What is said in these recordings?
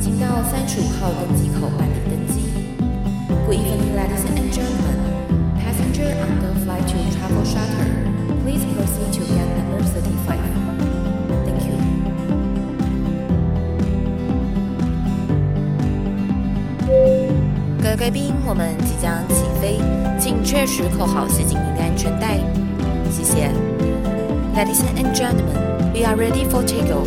请到三十五号登机口办理登机。Good evening, ladies and gentlemen. Passenger on the flight to Travel Charter, please proceed to gate number thirty-five. Thank you. 各位贵宾，我们即将起飞，请确实扣好系紧您的安全带。谢谢。Ladies and gentlemen, we are ready for takeoff.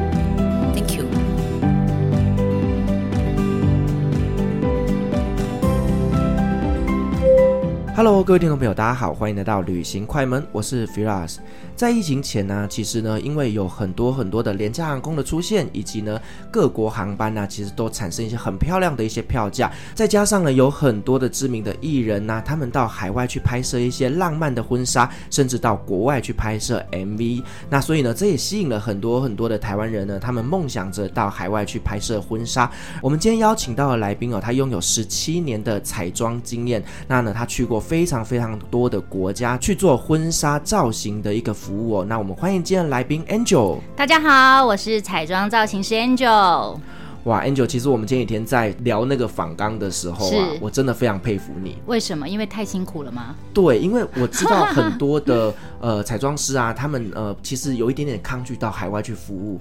Hello，各位听众朋友，大家好，欢迎来到旅行快门，我是 Firas。在疫情前呢，其实呢，因为有很多很多的廉价航空的出现，以及呢各国航班呢，其实都产生一些很漂亮的一些票价，再加上呢有很多的知名的艺人呐，他们到海外去拍摄一些浪漫的婚纱，甚至到国外去拍摄 MV，那所以呢，这也吸引了很多很多的台湾人呢，他们梦想着到海外去拍摄婚纱。我们今天邀请到的来宾哦，他拥有十七年的彩妆经验，那呢他去过非常非常多的国家去做婚纱造型的一个服务。哦，那我们欢迎今天的来宾 Angel。大家好，我是彩妆造型师 Angel。哇，Angel，其实我们前几天在聊那个仿钢的时候啊，我真的非常佩服你。为什么？因为太辛苦了吗？对，因为我知道很多的 呃彩妆师啊，他们呃其实有一点点抗拒到海外去服务。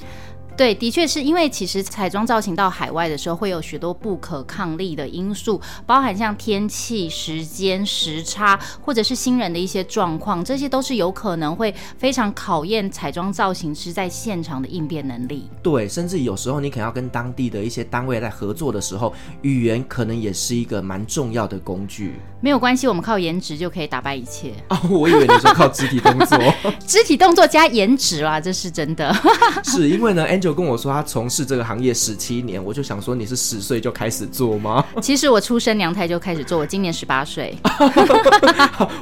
对，的确是因为其实彩妆造型到海外的时候，会有许多不可抗力的因素，包含像天气、时间、时差，或者是新人的一些状况，这些都是有可能会非常考验彩妆造型师在现场的应变能力。对，甚至有时候你可能要跟当地的一些单位在合作的时候，语言可能也是一个蛮重要的工具。没有关系，我们靠颜值就可以打败一切。哦，我以为你说靠肢体动作，肢体动作加颜值啦，这是真的。是因为呢，Angel。跟我说他从事这个行业十七年，我就想说你是十岁就开始做吗？其实我出生娘胎就开始做，我今年十八岁。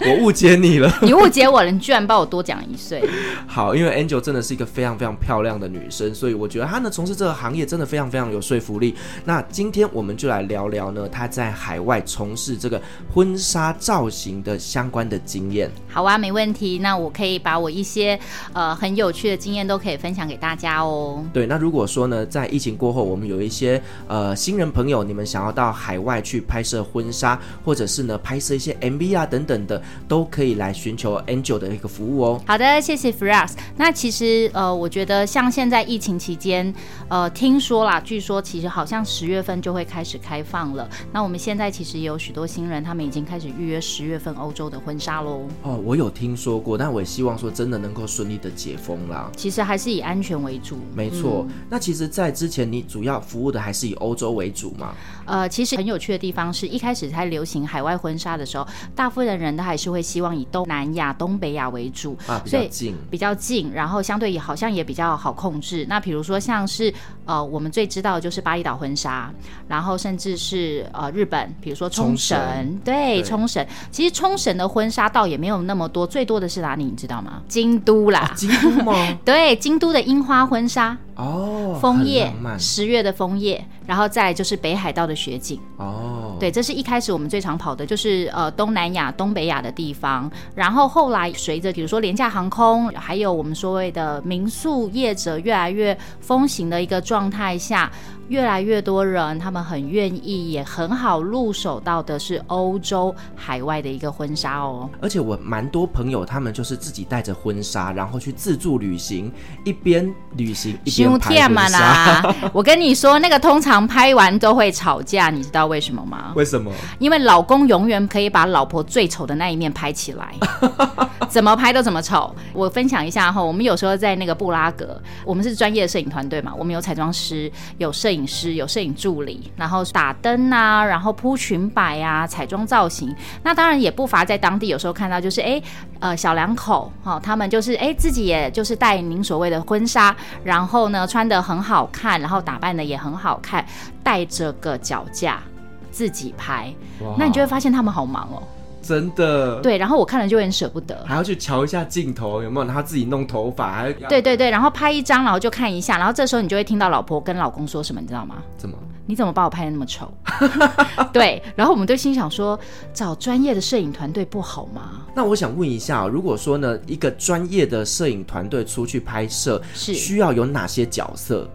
我误解你了，你误解我了，你居然帮我多讲一岁。好，因为 Angel 真的是一个非常非常漂亮的女生，所以我觉得她呢从事这个行业真的非常非常有说服力。那今天我们就来聊聊呢她在海外从事这个婚纱造型的相关的经验。好啊，没问题。那我可以把我一些呃很有趣的经验都可以分享给大家哦。对，那如果说呢，在疫情过后，我们有一些呃新人朋友，你们想要到海外去拍摄婚纱，或者是呢拍摄一些 MV 啊等等的，都可以来寻求 Angel 的一个服务哦。好的，谢谢 Firas。那其实呃，我觉得像现在疫情期间，呃，听说啦，据说其实好像十月份就会开始开放了。那我们现在其实也有许多新人，他们已经开始预约十月份欧洲的婚纱喽。哦，我有听说过，但我也希望说真的能够顺利的解封啦。其实还是以安全为主，没错。嗯那其实，在之前你主要服务的还是以欧洲为主吗？呃，其实很有趣的地方是一开始在流行海外婚纱的时候，大部分人都还是会希望以东南亚、东北亚为主啊，比较近，比较近，然后相对也好像也比较好控制。那比如说像是呃，我们最知道的就是巴厘岛婚纱，然后甚至是呃日本，比如说冲绳，对，冲绳。其实冲绳的婚纱倒也没有那么多，最多的是哪里？你知道吗？京都啦，啊、京都吗？对，京都的樱花婚纱。哦，枫叶，十月的枫叶，然后再来就是北海道的雪景。哦，对，这是一开始我们最常跑的，就是呃东南亚、东北亚的地方。然后后来随着比如说廉价航空，还有我们所谓的民宿业者越来越风行的一个状态下。越来越多人，他们很愿意，也很好入手到的是欧洲海外的一个婚纱哦。而且我蛮多朋友，他们就是自己带着婚纱，然后去自助旅行，一边旅行一边拍婚纱。我跟你说，那个通常拍完都会吵架，你知道为什么吗？为什么？因为老公永远可以把老婆最丑的那一面拍起来，怎么拍都怎么丑。我分享一下哈，我们有时候在那个布拉格，我们是专业的摄影团队嘛，我们有彩妆师，有摄影。师有摄影助理，然后打灯啊，然后铺裙摆啊，彩妆造型。那当然也不乏在当地有时候看到，就是哎，呃，小两口哈、哦，他们就是哎自己也就是带您所谓的婚纱，然后呢穿的很好看，然后打扮的也很好看，带着个脚架自己拍。那你就会发现他们好忙哦。真的。对，然后我看了就很舍不得，还要去瞧一下镜头有没有，他自己弄头发，还要对对对，然后拍一张，然后就看一下，然后这时候你就会听到老婆跟老公说什么，你知道吗？怎么？你怎么把我拍得那么丑？对，然后我们就心想说，找专业的摄影团队不好吗？那我想问一下，如果说呢，一个专业的摄影团队出去拍摄，是需要有哪些角色？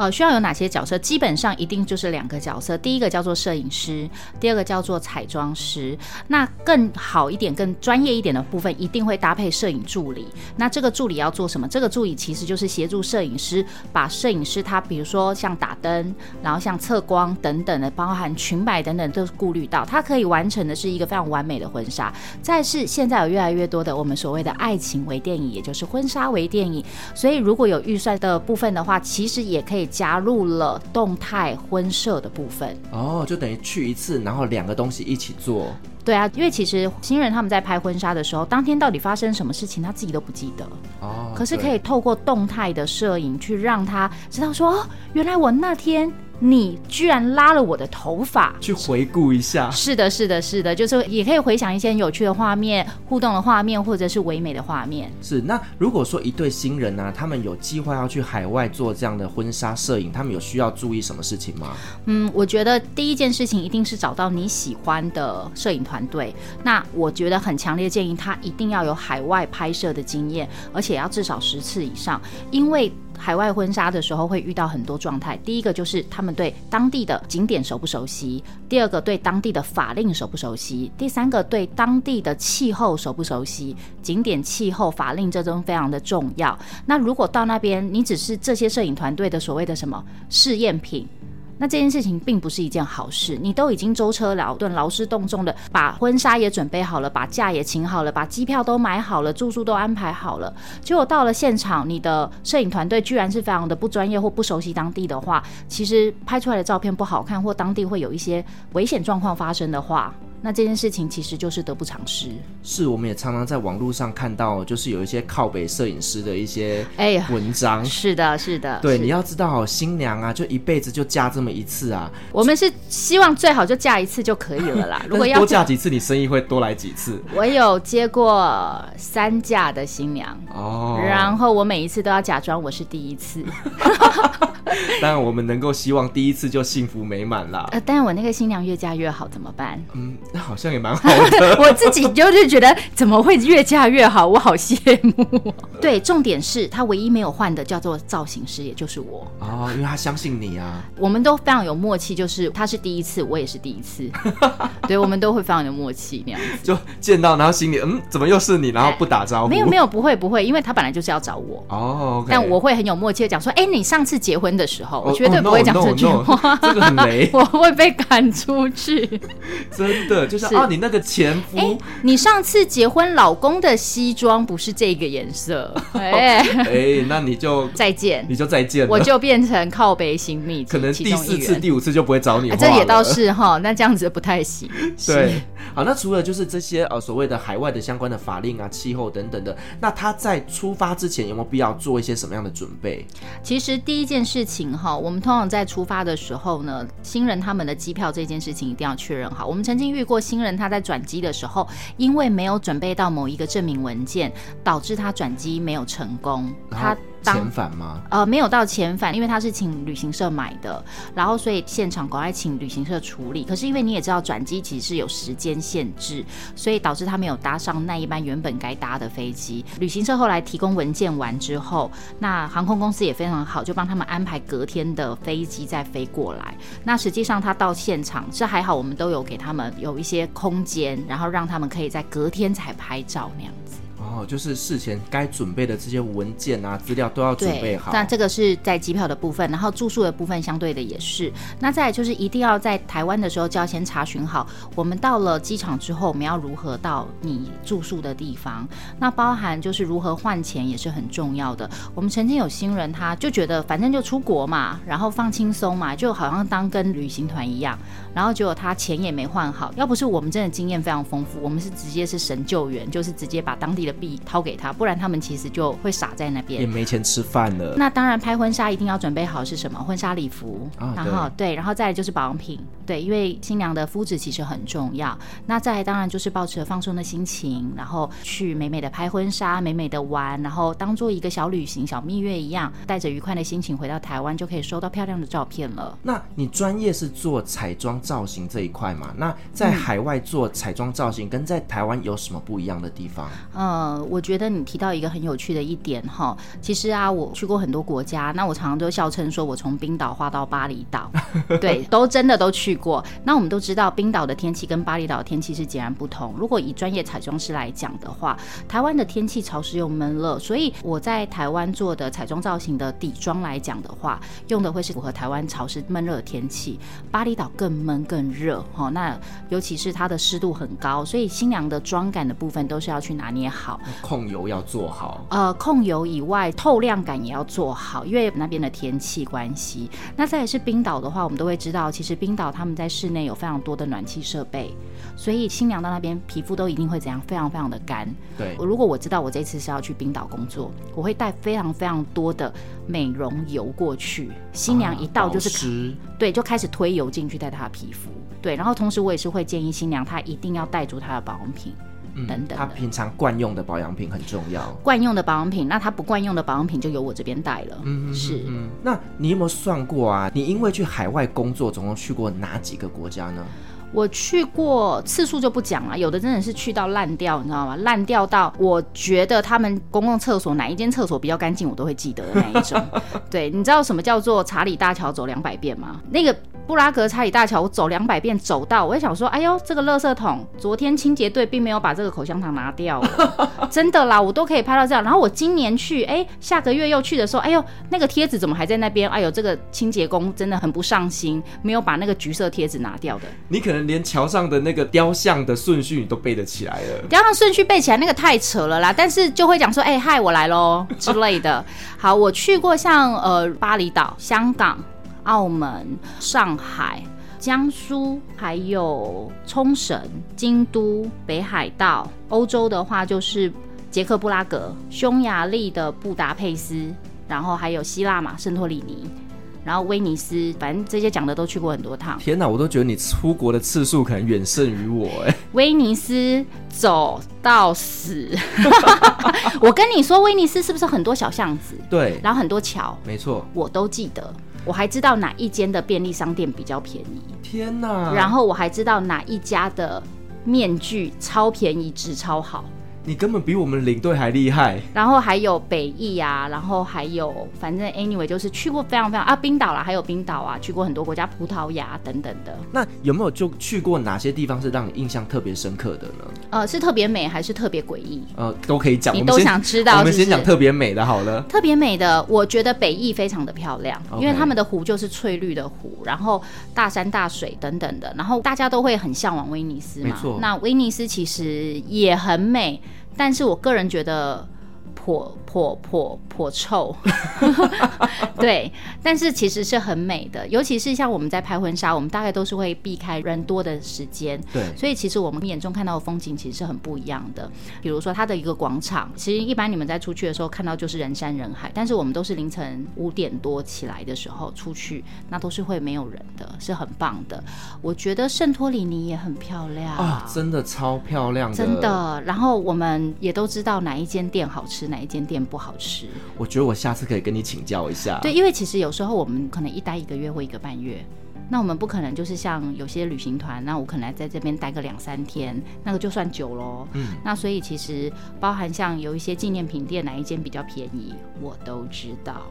呃，需要有哪些角色？基本上一定就是两个角色，第一个叫做摄影师，第二个叫做彩妆师。那更好一点、更专业一点的部分，一定会搭配摄影助理。那这个助理要做什么？这个助理其实就是协助摄影师，把摄影师他比如说像打灯，然后像测光等等的，包含裙摆等等都顾虑到，他可以完成的是一个非常完美的婚纱。再是现在有越来越多的我们所谓的爱情微电影，也就是婚纱微电影。所以如果有预算的部分的话，其实也可以。加入了动态婚摄的部分哦，就等于去一次，然后两个东西一起做。对啊，因为其实新人他们在拍婚纱的时候，当天到底发生什么事情，他自己都不记得哦。可是可以透过动态的摄影去让他知道说，哦，原来我那天。你居然拉了我的头发，去回顾一下。是的，是的，是的，就是也可以回想一些有趣的画面、互动的画面，或者是唯美的画面。是。那如果说一对新人呢、啊，他们有计划要去海外做这样的婚纱摄影，他们有需要注意什么事情吗？嗯，我觉得第一件事情一定是找到你喜欢的摄影团队。那我觉得很强烈建议他一定要有海外拍摄的经验，而且要至少十次以上，因为。海外婚纱的时候会遇到很多状态，第一个就是他们对当地的景点熟不熟悉，第二个对当地的法令熟不熟悉，第三个对当地的气候熟不熟悉。景点、气候、法令这都非常的重要。那如果到那边，你只是这些摄影团队的所谓的什么试验品？那这件事情并不是一件好事，你都已经舟车劳顿、劳师动众的把婚纱也准备好了，把假也请好了，把机票都买好了，住宿都安排好了，结果到了现场，你的摄影团队居然是非常的不专业或不熟悉当地的话，其实拍出来的照片不好看，或当地会有一些危险状况发生的话。那这件事情其实就是得不偿失。是，我们也常常在网络上看到，就是有一些靠北摄影师的一些哎文章。是的，是的。对，你要知道，新娘啊，就一辈子就嫁这么一次啊。我们是希望最好就嫁一次就可以了啦。如果要多嫁几次，你生意会多来几次。我有接过三嫁的新娘哦，然后我每一次都要假装我是第一次。当然，我们能够希望第一次就幸福美满啦。呃，但是我那个新娘越嫁越好，怎么办？嗯，那好像也蛮好的。我自己就是觉得怎么会越嫁越好，我好羡慕。对，重点是他唯一没有换的叫做造型师，也就是我。哦，因为他相信你啊。我们都非常有默契，就是他是第一次，我也是第一次。对，我们都会非常有默契那样子。就见到，然后心里嗯，怎么又是你？然后不打招呼。没有没有，不会不会，因为他本来就是要找我。哦，okay、但我会很有默契的讲说，哎，你上次结婚的时候，我绝对不会讲这句话，这个很雷，我会被赶出去。真的就是啊，你那个前夫，哎，你上次结婚老公的西装不是这个颜色，哎哎，那你就再见，你就再见，我就变成靠北新秘，可能第四次、第五次就不会找你。这也倒是哈，那这样子不太行。对，好，那除了就是这些呃所谓的海外的相关的法令啊、气候等等的，那他在出发之前有没有必要做一些什么样的准备？其实第一件事情哈。我们通常在出发的时候呢，新人他们的机票这件事情一定要确认好。我们曾经遇过新人他在转机的时候，因为没有准备到某一个证明文件，导致他转机没有成功。他遣返吗？呃，没有到遣返，因为他是请旅行社买的，然后所以现场赶快请旅行社处理。可是因为你也知道转机其实是有时间限制，所以导致他没有搭上那一班原本该搭的飞机。旅行社后来提供文件完之后，那航空公司也非常好，就帮他们安排隔天的飞机再飞过来。那实际上他到现场是还好，我们都有给他们有一些空间，然后让他们可以在隔天才拍照那样子。哦，就是事前该准备的这些文件啊、资料都要准备好。那这个是在机票的部分，然后住宿的部分相对的也是。那再来就是一定要在台湾的时候就要先查询好，我们到了机场之后，我们要如何到你住宿的地方。那包含就是如何换钱也是很重要的。我们曾经有新人，他就觉得反正就出国嘛，然后放轻松嘛，就好像当跟旅行团一样。然后结果他钱也没换好，要不是我们真的经验非常丰富，我们是直接是神救援，就是直接把当地的。币掏给他，不然他们其实就会傻在那边，也没钱吃饭了。那当然，拍婚纱一定要准备好是什么？婚纱礼服，哦、然后对，然后再来就是保养品，对，因为新娘的肤质其实很重要。那再来当然就是保持放松的心情，然后去美美的拍婚纱，美美的玩，然后当做一个小旅行、小蜜月一样，带着愉快的心情回到台湾，就可以收到漂亮的照片了。那你专业是做彩妆造型这一块嘛？那在海外做彩妆造型跟在台湾有什么不一样的地方？呃，我觉得你提到一个很有趣的一点哈，其实啊，我去过很多国家，那我常常都笑称说我从冰岛画到巴厘岛，对，都真的都去过。那我们都知道冰岛的天气跟巴厘岛的天气是截然不同。如果以专业彩妆师来讲的话，台湾的天气潮湿又闷热，所以我在台湾做的彩妆造型的底妆来讲的话，用的会是符合台湾潮湿闷热的天气。巴厘岛更闷更热，哈，那尤其是它的湿度很高，所以新娘的妆感的部分都是要去拿捏好，控油要做好。呃，控油以外，透亮感也要做好，因为那边的天气关系。那再来是冰岛的话，我们都会知道，其实冰岛他们在室内有非常多的暖气设备，所以新娘到那边皮肤都一定会怎样，非常非常的干。对，如果我知道我这次是要去冰岛工作，我会带非常非常多的美容油过去。新娘一到就是，啊、对，就开始推油进去带她的皮肤。对，然后同时我也是会建议新娘她一定要带足她的保养品。嗯、等等，他平常惯用的保养品很重要。惯用的保养品，那他不惯用的保养品就由我这边带了。嗯，是。嗯，那你有没有算过啊？你因为去海外工作，总共去过哪几个国家呢？我去过次数就不讲了，有的真的是去到烂掉，你知道吗？烂掉到我觉得他们公共厕所哪一间厕所比较干净，我都会记得的那一种。对，你知道什么叫做查理大桥走两百遍吗？那个。布拉格查理大桥，我走两百遍走到，我也想说，哎呦，这个垃圾桶，昨天清洁队并没有把这个口香糖拿掉，真的啦，我都可以拍到这样。然后我今年去，哎，下个月又去的时候，哎呦，那个贴纸怎么还在那边？哎呦，这个清洁工真的很不上心，没有把那个橘色贴纸拿掉的。你可能连桥上的那个雕像的顺序你都背得起来了。雕像顺序背起来那个太扯了啦，但是就会讲说，哎嗨，我来喽之类的。好，我去过像呃巴厘岛、香港。澳门、上海、江苏，还有冲绳、京都、北海道。欧洲的话就是捷克布拉格、匈牙利的布达佩斯，然后还有希腊嘛，圣托里尼，然后威尼斯，反正这些讲的都去过很多趟。天哪，我都觉得你出国的次数可能远胜于我哎。威尼斯走到死，我跟你说，威尼斯是不是很多小巷子？对，然后很多桥，没错，我都记得。我还知道哪一间的便利商店比较便宜，天哪！然后我还知道哪一家的面具超便宜，质超好。你根本比我们领队还厉害。然后还有北翼啊，然后还有反正 anyway 就是去过非常非常啊，冰岛啦，还有冰岛啊，去过很多国家，葡萄牙等等的。那有没有就去过哪些地方是让你印象特别深刻的呢？呃，是特别美还是特别诡异？呃，都可以讲。你都想知道是是？我们先讲特别美的好了。特别美的，我觉得北翼非常的漂亮.因为他们的湖就是翠绿的湖，然后大山大水等等的，然后大家都会很向往威尼斯嘛。没错。那威尼斯其实也很美。但是我个人觉得。颇颇颇颇臭，对，但是其实是很美的，尤其是像我们在拍婚纱，我们大概都是会避开人多的时间，对，所以其实我们眼中看到的风景其实是很不一样的。比如说它的一个广场，其实一般你们在出去的时候看到就是人山人海，但是我们都是凌晨五点多起来的时候出去，那都是会没有人的，是很棒的。我觉得圣托里尼也很漂亮啊，真的超漂亮的，真的。然后我们也都知道哪一间店好吃。哪一间店不好吃？我觉得我下次可以跟你请教一下。对，因为其实有时候我们可能一待一个月或一个半月，那我们不可能就是像有些旅行团，那我可能在这边待个两三天，那个就算久喽。嗯，那所以其实包含像有一些纪念品店，哪一间比较便宜，我都知道。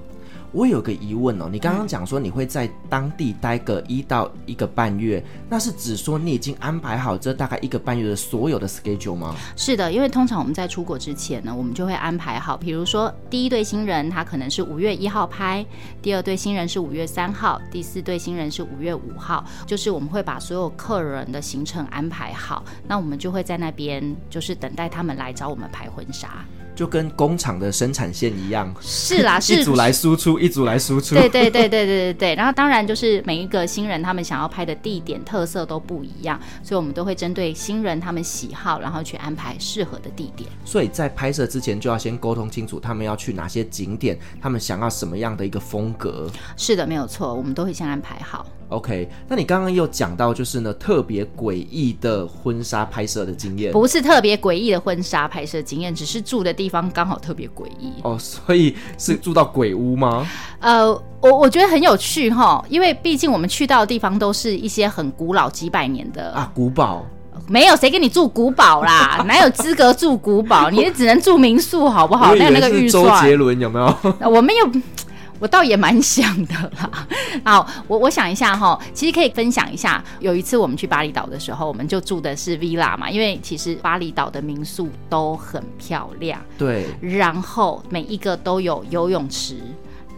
我有个疑问哦，你刚刚讲说你会在当地待个一到一个半月，那是指说你已经安排好这大概一个半月的所有的 schedule 吗？是的，因为通常我们在出国之前呢，我们就会安排好，比如说第一对新人他可能是五月一号拍，第二对新人是五月三号，第四对新人是五月五号，就是我们会把所有客人的行程安排好，那我们就会在那边就是等待他们来找我们拍婚纱。就跟工厂的生产线一样。是啦，是一组来输出，一组来输出。对对对对对对对。然后当然就是每一个新人他们想要拍的地点特色都不一样，所以我们都会针对新人他们喜好，然后去安排适合的地点。所以在拍摄之前就要先沟通清楚他们要去哪些景点，他们想要什么样的一个风格。是的，没有错，我们都会先安排好。OK，那你刚刚又讲到就是呢，特别诡异的婚纱拍摄的经验，不是特别诡异的婚纱拍摄经验，只是住的地方刚好特别诡异哦，所以是住到鬼屋吗？呃，我我觉得很有趣哈，因为毕竟我们去到的地方都是一些很古老几百年的啊古堡，没有谁给你住古堡啦，哪有资格住古堡？你也只能住民宿好不好？那那个预算，周杰伦有没有？我们有。我倒也蛮想的啦。好，我我想一下哈，其实可以分享一下。有一次我们去巴厘岛的时候，我们就住的是 villa 嘛，因为其实巴厘岛的民宿都很漂亮。对。然后每一个都有游泳池，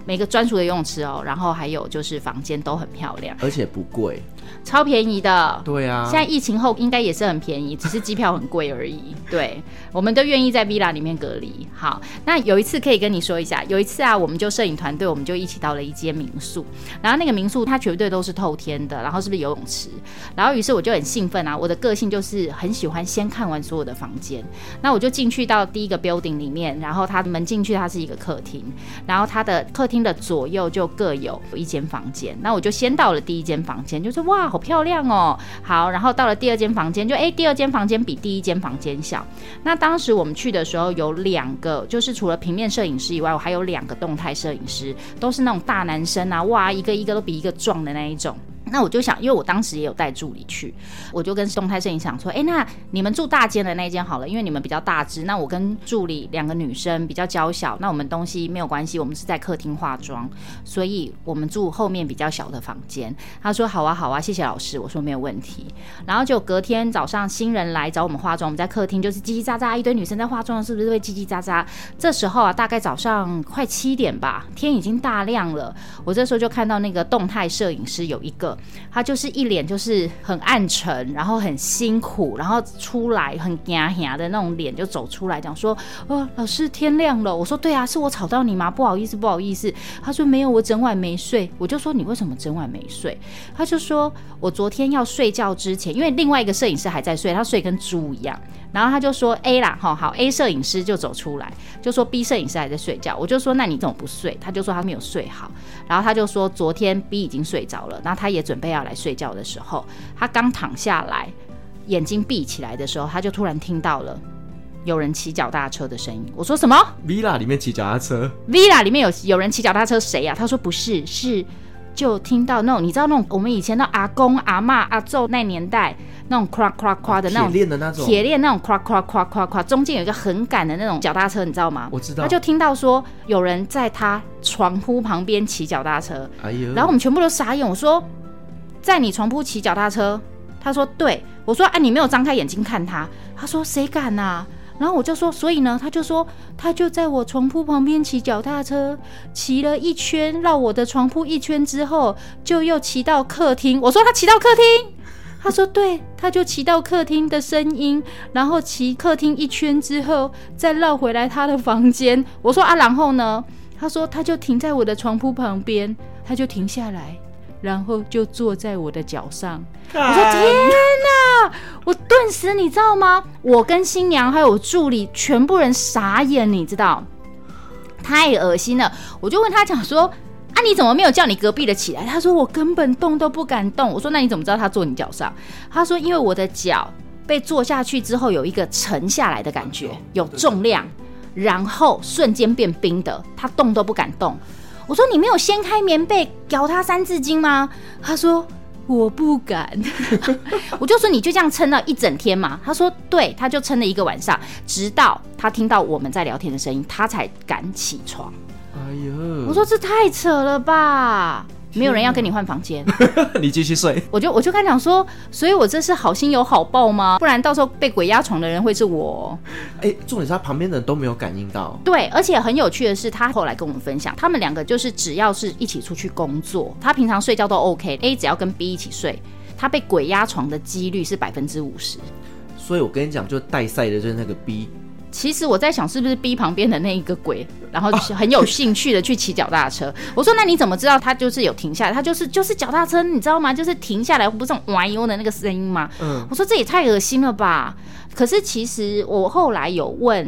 每个专属的游泳池哦。然后还有就是房间都很漂亮，而且不贵。超便宜的，对啊，现在疫情后应该也是很便宜，只是机票很贵而已。对，我们都愿意在 villa 里面隔离。好，那有一次可以跟你说一下，有一次啊，我们就摄影团队，我们就一起到了一间民宿，然后那个民宿它绝对都是透天的，然后是不是游泳池？然后于是我就很兴奋啊，我的个性就是很喜欢先看完所有的房间，那我就进去到第一个 building 里面，然后它门进去它是一个客厅，然后它的客厅的左右就各有一间房间，那我就先到了第一间房间，就是哇。哇好漂亮哦！好，然后到了第二间房间，就诶，第二间房间比第一间房间小。那当时我们去的时候，有两个，就是除了平面摄影师以外，我还有两个动态摄影师，都是那种大男生啊，哇，一个一个都比一个壮的那一种。那我就想，因为我当时也有带助理去，我就跟动态摄影想说，哎，那你们住大间的那间好了，因为你们比较大只。那我跟助理两个女生比较娇小，那我们东西没有关系，我们是在客厅化妆，所以我们住后面比较小的房间。他说好啊好啊，谢谢老师。我说没有问题。然后就隔天早上新人来找我们化妆，我们在客厅就是叽叽喳喳，一堆女生在化妆，是不是会叽叽喳喳？这时候啊，大概早上快七点吧，天已经大亮了。我这时候就看到那个动态摄影师有一个。他就是一脸就是很暗沉，然后很辛苦，然后出来很嗲嗲的那种脸就走出来讲说：“哦，老师天亮了。”我说：“对啊，是我吵到你吗？不好意思，不好意思。”他说：“没有，我整晚没睡。”我就说：“你为什么整晚没睡？”他就说：“我昨天要睡觉之前，因为另外一个摄影师还在睡，他睡跟猪一样。”然后他就说 A 啦，哈好 A 摄影师就走出来，就说 B 摄影师还在睡觉。我就说那你怎么不睡？他就说他没有睡好。然后他就说昨天 B 已经睡着了，然后他也准备要来睡觉的时候，他刚躺下来，眼睛闭起来的时候，他就突然听到了有人骑脚踏车的声音。我说什么？Villa 里面骑脚踏车？Villa 里面有有人骑脚踏车？谁呀、啊？他说不是，是就听到那种你知道那种我们以前的阿公阿妈阿祖那年代。那种夸夸夸的那种铁链的那种铁链那种夸夸夸夸夸，中间有一个很赶的那种脚踏车，你知道吗？我知道。他就听到说有人在他床铺旁边骑脚踏车，哎呦！然后我们全部都傻眼。我说，在你床铺骑脚踏车？他说对。我说啊，你没有张开眼睛看他？他说谁敢呐？然后我就说，所以呢？他就说他就在我床铺旁边骑脚踏车，骑了一圈绕我的床铺一圈之后，就又骑到客厅。我说他骑到客厅。他说：“对，他就骑到客厅的声音，然后骑客厅一圈之后，再绕回来他的房间。”我说：“啊，然后呢？”他说：“他就停在我的床铺旁边，他就停下来，然后就坐在我的脚上。”我说：“天哪！”我顿时你知道吗？我跟新娘还有助理全部人傻眼，你知道？太恶心了！我就问他讲说。啊！你怎么没有叫你隔壁的起来？他说我根本动都不敢动。我说那你怎么知道他坐你脚上？他说因为我的脚被坐下去之后有一个沉下来的感觉，有重量，然后瞬间变冰的，他动都不敢动。我说你没有掀开棉被，咬他三字经吗？他说我不敢。我就说你就这样撑了一整天嘛？他说对，他就撑了一个晚上，直到他听到我们在聊天的声音，他才敢起床。哎呦！我说这太扯了吧！没有人要跟你换房间，你继续睡。我就我就跟他讲说，所以我这是好心有好报吗？不然到时候被鬼压床的人会是我。哎、欸，重点是他旁边的人都没有感应到。对，而且很有趣的是，他后来跟我们分享，他们两个就是只要是一起出去工作，他平常睡觉都 OK。A 只要跟 B 一起睡，他被鬼压床的几率是百分之五十。所以我跟你讲，就带赛的就是那个 B。其实我在想，是不是逼旁边的那一个鬼，然后很有兴趣的去骑脚踏车。我说，那你怎么知道他就是有停下来？他就是就是脚踏车，你知道吗？就是停下来不是哇哟的那个声音吗？嗯，我说这也太恶心了吧。可是其实我后来有问，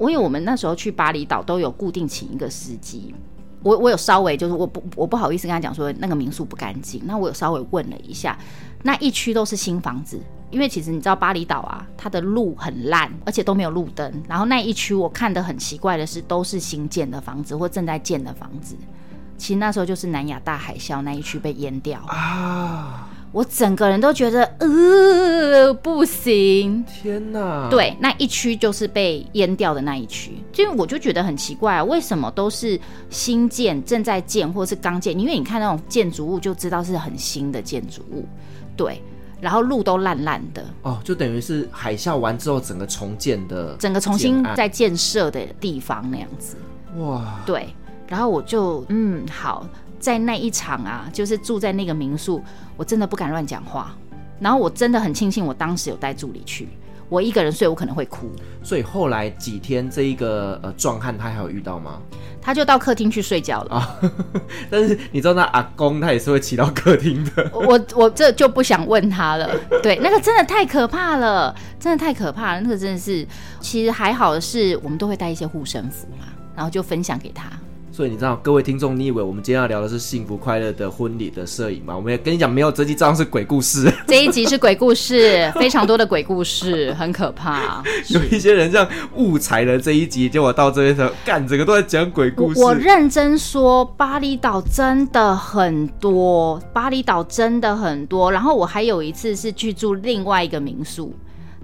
因为我们那时候去巴厘岛都有固定请一个司机，我我有稍微就是我不我不好意思跟他讲说那个民宿不干净，那我有稍微问了一下，那一区都是新房子。因为其实你知道巴厘岛啊，它的路很烂，而且都没有路灯。然后那一区我看得很奇怪的是，都是新建的房子或正在建的房子。其实那时候就是南亚大海啸那一区被淹掉啊！我整个人都觉得呃不行，天哪！对，那一区就是被淹掉的那一区，就我就觉得很奇怪啊，为什么都是新建、正在建或是刚建？因为你看那种建筑物就知道是很新的建筑物，对。然后路都烂烂的哦，就等于是海啸完之后整个重建的，整个重新在建设的地方那样子。哇，对。然后我就嗯好，在那一场啊，就是住在那个民宿，我真的不敢乱讲话。然后我真的很庆幸，我当时有带助理去。我一个人睡，我可能会哭。所以后来几天，这一个呃壮汉他还有遇到吗？他就到客厅去睡觉了啊。但是你知道那阿公他也是会骑到客厅的。我我这就不想问他了。对，那个真的太可怕了，真的太可怕了。那个真的是，其实还好的是，我们都会带一些护身符嘛，然后就分享给他。所以你知道，各位听众，你以为我们今天要聊的是幸福快乐的婚礼的摄影吗？我们也跟你讲，没有，这集照样是鬼故事。这一集是鬼故事，非常多的鬼故事，很可怕。有一些人这样误踩了这一集，结果到这边时候，干，整个都在讲鬼故事。我，我认真说，巴厘岛真的很多，巴厘岛真的很多。然后我还有一次是去住另外一个民宿，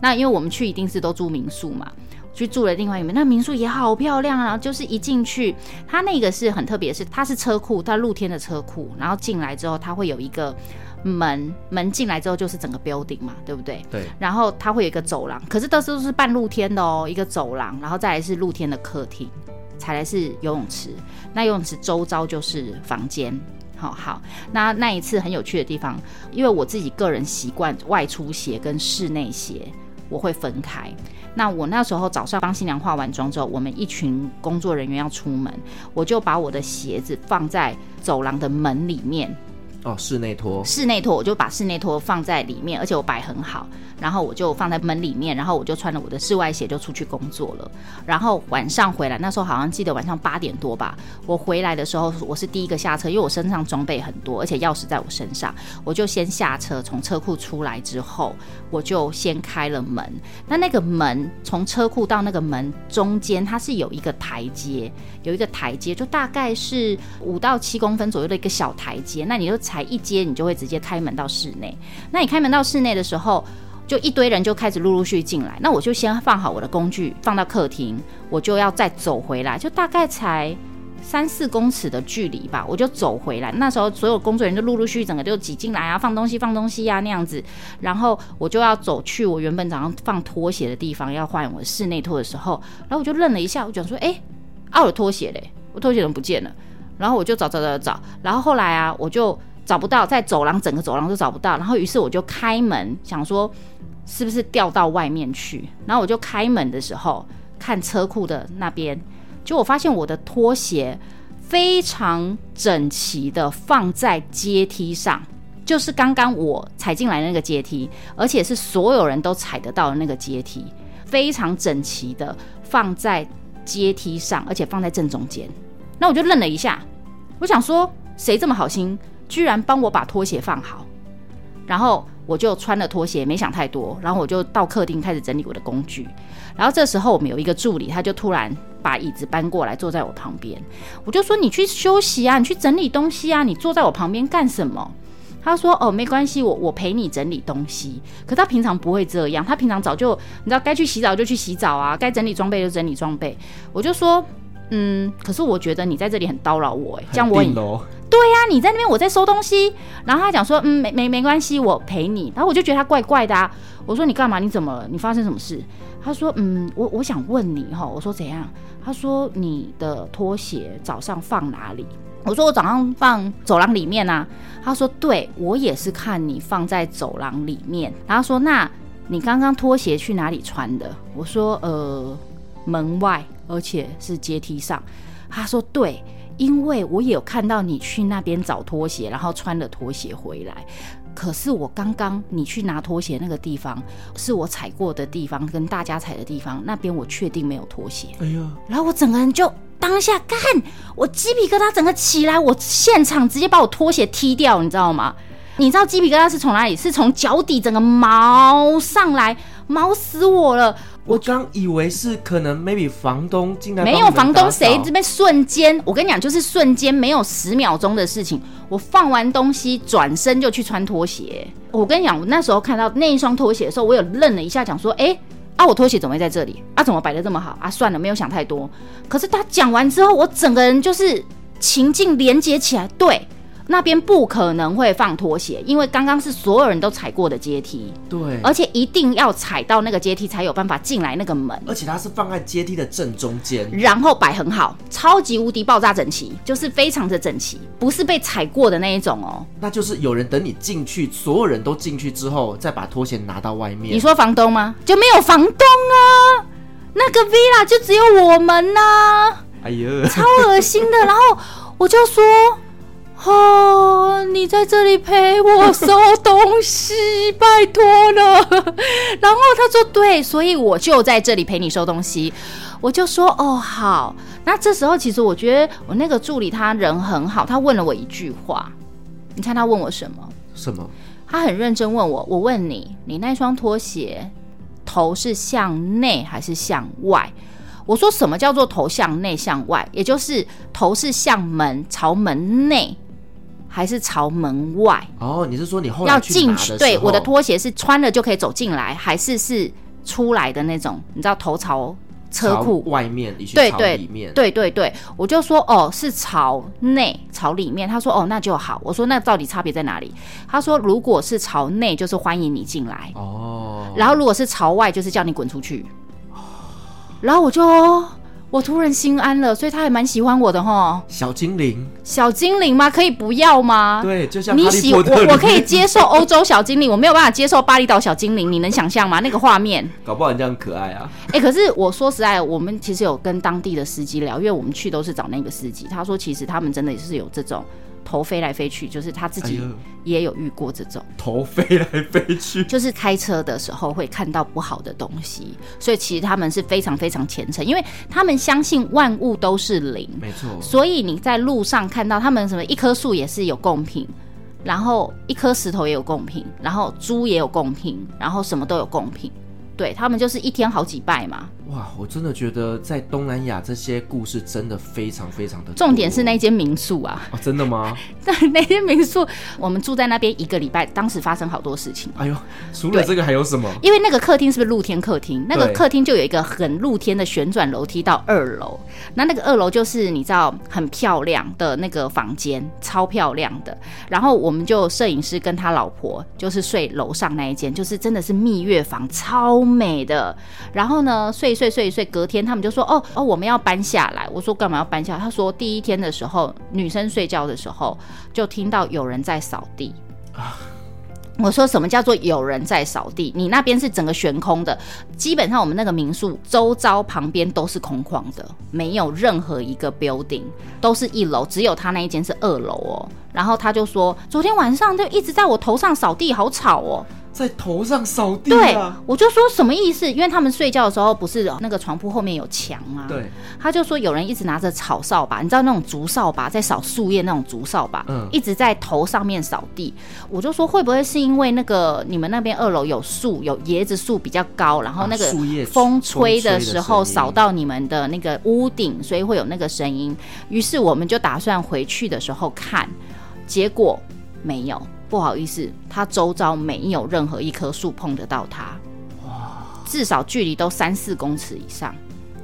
那因为我们去一定是都住民宿嘛。去住了另外一边，那民宿也好漂亮啊！就是一进去，它那个是很特别，是它是车库，它露天的车库。然后进来之后，它会有一个门，门进来之后就是整个 building 嘛，对不对？对。然后它会有一个走廊，可是都是都是半露天的哦，一个走廊，然后再来是露天的客厅，才来是游泳池。那游泳池周遭就是房间。好好，那那一次很有趣的地方，因为我自己个人习惯外出鞋跟室内鞋我会分开。那我那时候早上帮新娘化完妆之后，我们一群工作人员要出门，我就把我的鞋子放在走廊的门里面。哦，室内拖，室内拖，我就把室内拖放在里面，而且我摆很好，然后我就放在门里面，然后我就穿了我的室外鞋就出去工作了。然后晚上回来，那时候好像记得晚上八点多吧，我回来的时候我是第一个下车，因为我身上装备很多，而且钥匙在我身上，我就先下车，从车库出来之后，我就先开了门。那那个门从车库到那个门中间，它是有一个台阶，有一个台阶，就大概是五到七公分左右的一个小台阶，那你就。才一阶，你就会直接开门到室内。那你开门到室内的时候，就一堆人就开始陆陆续进来。那我就先放好我的工具，放到客厅，我就要再走回来，就大概才三四公尺的距离吧，我就走回来。那时候所有工作人员就陆陆续续整个就挤进来啊，放东西放东西啊那样子。然后我就要走去我原本早上放拖鞋的地方，要换我的室内拖的时候，然后我就愣了一下，我讲说：“哎，啊，我拖鞋嘞？我拖鞋怎么不见了？”然后我就找找找找，然后后来啊，我就。找不到，在走廊整个走廊都找不到，然后于是我就开门，想说是不是掉到外面去。然后我就开门的时候，看车库的那边，就我发现我的拖鞋非常整齐的放在阶梯上，就是刚刚我踩进来那个阶梯，而且是所有人都踩得到的那个阶梯，非常整齐的放在阶梯上，而且放在正中间。那我就愣了一下，我想说谁这么好心？居然帮我把拖鞋放好，然后我就穿了拖鞋，没想太多，然后我就到客厅开始整理我的工具。然后这时候我们有一个助理，他就突然把椅子搬过来坐在我旁边，我就说：“你去休息啊，你去整理东西啊，你坐在我旁边干什么？”他说：“哦，没关系，我我陪你整理东西。”可他平常不会这样，他平常早就你知道该去洗澡就去洗澡啊，该整理装备就整理装备。我就说：“嗯，可是我觉得你在这里很叨扰我，哎，这样我很。”对呀、啊，你在那边，我在收东西。然后他讲说，嗯，没没没关系，我陪你。然后我就觉得他怪怪的啊。我说你干嘛？你怎么了？你发生什么事？他说，嗯，我我想问你哈。我说怎样？他说你的拖鞋早上放哪里？我说我早上放走廊里面啊。他说，对，我也是看你放在走廊里面。然后说，那你刚刚拖鞋去哪里穿的？我说，呃，门外，而且是阶梯上。他说对，因为我也有看到你去那边找拖鞋，然后穿了拖鞋回来。可是我刚刚你去拿拖鞋那个地方，是我踩过的地方，跟大家踩的地方，那边我确定没有拖鞋。哎呀，然后我整个人就当下干，我鸡皮疙瘩整个起来，我现场直接把我拖鞋踢掉，你知道吗？你知道鸡皮疙瘩是从哪里？是从脚底整个毛上来，毛死我了。我刚以为是可能 maybe 房东进来，没有房东谁这边瞬间，我跟你讲就是瞬间没有十秒钟的事情。我放完东西转身就去穿拖鞋。我跟你讲，我那时候看到那一双拖鞋的时候，我有愣了一下，讲说，哎、欸，啊，我拖鞋怎么会在这里？啊，怎么摆的这么好？啊，算了，没有想太多。可是他讲完之后，我整个人就是情境连接起来，对。那边不可能会放拖鞋，因为刚刚是所有人都踩过的阶梯。对，而且一定要踩到那个阶梯才有办法进来那个门。而且它是放在阶梯的正中间，然后摆很好，超级无敌爆炸整齐，就是非常的整齐，不是被踩过的那一种哦。那就是有人等你进去，所有人都进去之后，再把拖鞋拿到外面。你说房东吗？就没有房东啊？那个 villa 就只有我们呐、啊。哎呦，超恶心的。然后我就说。哦，你在这里陪我收东西，拜托了。然后他说对，所以我就在这里陪你收东西。我就说哦好。那这时候其实我觉得我那个助理他人很好，他问了我一句话，你猜他问我什么？什么？他很认真问我，我问你，你那双拖鞋头是向内还是向外？我说什么叫做头向内向外？也就是头是向门，朝门内。还是朝门外哦？你是说你后来要进去？对，我的拖鞋是穿了就可以走进来，还是是出来的那种？你知道头朝车库外面，你去朝里面？对对对对，我就说哦，是朝内朝里面。他说哦，那就好。我说那到底差别在哪里？他说如果是朝内，就是欢迎你进来哦。然后如果是朝外，就是叫你滚出去。然后我就。我突然心安了，所以他还蛮喜欢我的哈。小精灵，小精灵吗？可以不要吗？对，就像你喜我，我可以接受欧洲小精灵，我没有办法接受巴厘岛小精灵。你能想象吗？那个画面，搞不好人家很可爱啊。哎、欸，可是我说实在，我们其实有跟当地的司机聊，因为我们去都是找那个司机，他说其实他们真的也是有这种。头飞来飞去，就是他自己也有遇过这种、哎、头飞来飞去，就是开车的时候会看到不好的东西，所以其实他们是非常非常虔诚，因为他们相信万物都是灵，没错。所以你在路上看到他们什么一棵树也是有贡品，然后一颗石头也有贡品，然后猪也有贡品，然后什么都有贡品。对，他们就是一天好几拜嘛。哇，我真的觉得在东南亚这些故事真的非常非常的。重点是那间民宿啊。哦，真的吗？在，那间民宿，我们住在那边一个礼拜，当时发生好多事情。哎呦，除了这个还有什么？因为那个客厅是不是露天客厅？那个客厅就有一个很露天的旋转楼梯到二楼。那那个二楼就是你知道很漂亮的那个房间，超漂亮的。然后我们就摄影师跟他老婆就是睡楼上那一间，就是真的是蜜月房，超美的。然后呢，睡一睡睡一睡，隔天他们就说：“哦哦，我们要搬下来。”我说：“干嘛要搬下来？”他说：“第一天的时候，女生睡觉的时候就听到有人在扫地。”。我说什么叫做有人在扫地？你那边是整个悬空的，基本上我们那个民宿周遭旁边都是空旷的，没有任何一个 building，都是一楼，只有他那一间是二楼哦。然后他就说，昨天晚上就一直在我头上扫地，好吵哦。在头上扫地，对，我就说什么意思？因为他们睡觉的时候不是那个床铺后面有墙吗，对，他就说有人一直拿着草扫把，你知道那种竹扫把在扫树叶那种竹扫把，嗯，一直在头上面扫地。我就说会不会是因为那个你们那边二楼有树，有椰子树比较高，然后那个风吹的时候扫到你们的那个屋顶，所以会有那个声音。于是我们就打算回去的时候看，结果没有。不好意思，他周遭没有任何一棵树碰得到他，哇，至少距离都三四公尺以上。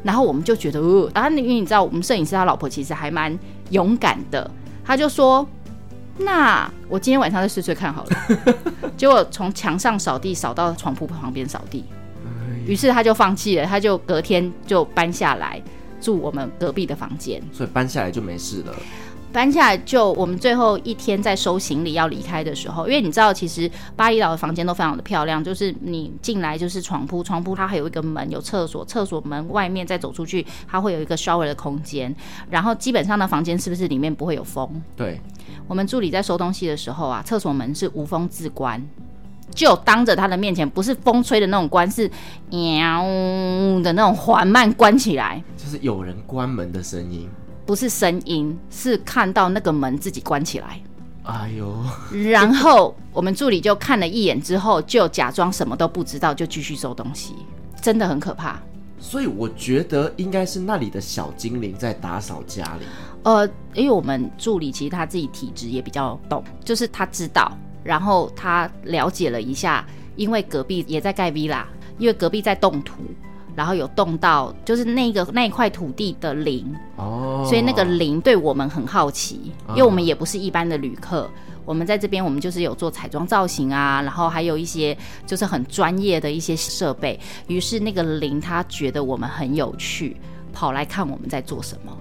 然后我们就觉得，呃，啊，因为你知道，我们摄影师他老婆其实还蛮勇敢的，他就说：“那我今天晚上再睡睡看好了。”结果从墙上扫地扫到床铺旁边扫地，于是他就放弃了，他就隔天就搬下来住我们隔壁的房间。所以搬下来就没事了。搬下来就我们最后一天在收行李要离开的时候，因为你知道，其实巴厘岛的房间都非常的漂亮，就是你进来就是床铺，床铺它还有一个门，有厕所，厕所门外面再走出去，它会有一个 shower 的空间。然后基本上的房间是不是里面不会有风？对，我们助理在收东西的时候啊，厕所门是无风自关，就当着他的面前，不是风吹的那种关，是喵的那种缓慢关起来，就是有人关门的声音。不是声音，是看到那个门自己关起来。哎呦！然后我们助理就看了一眼之后，就假装什么都不知道，就继续收东西。真的很可怕。所以我觉得应该是那里的小精灵在打扫家里。呃，因为我们助理其实他自己体质也比较懂，就是他知道，然后他了解了一下，因为隔壁也在盖 villa，因为隔壁在动土。然后有动到，就是那个那一块土地的灵。哦，所以那个灵对我们很好奇，因为我们也不是一般的旅客，我们在这边我们就是有做彩妆造型啊，然后还有一些就是很专业的一些设备，于是那个灵他觉得我们很有趣，跑来看我们在做什么。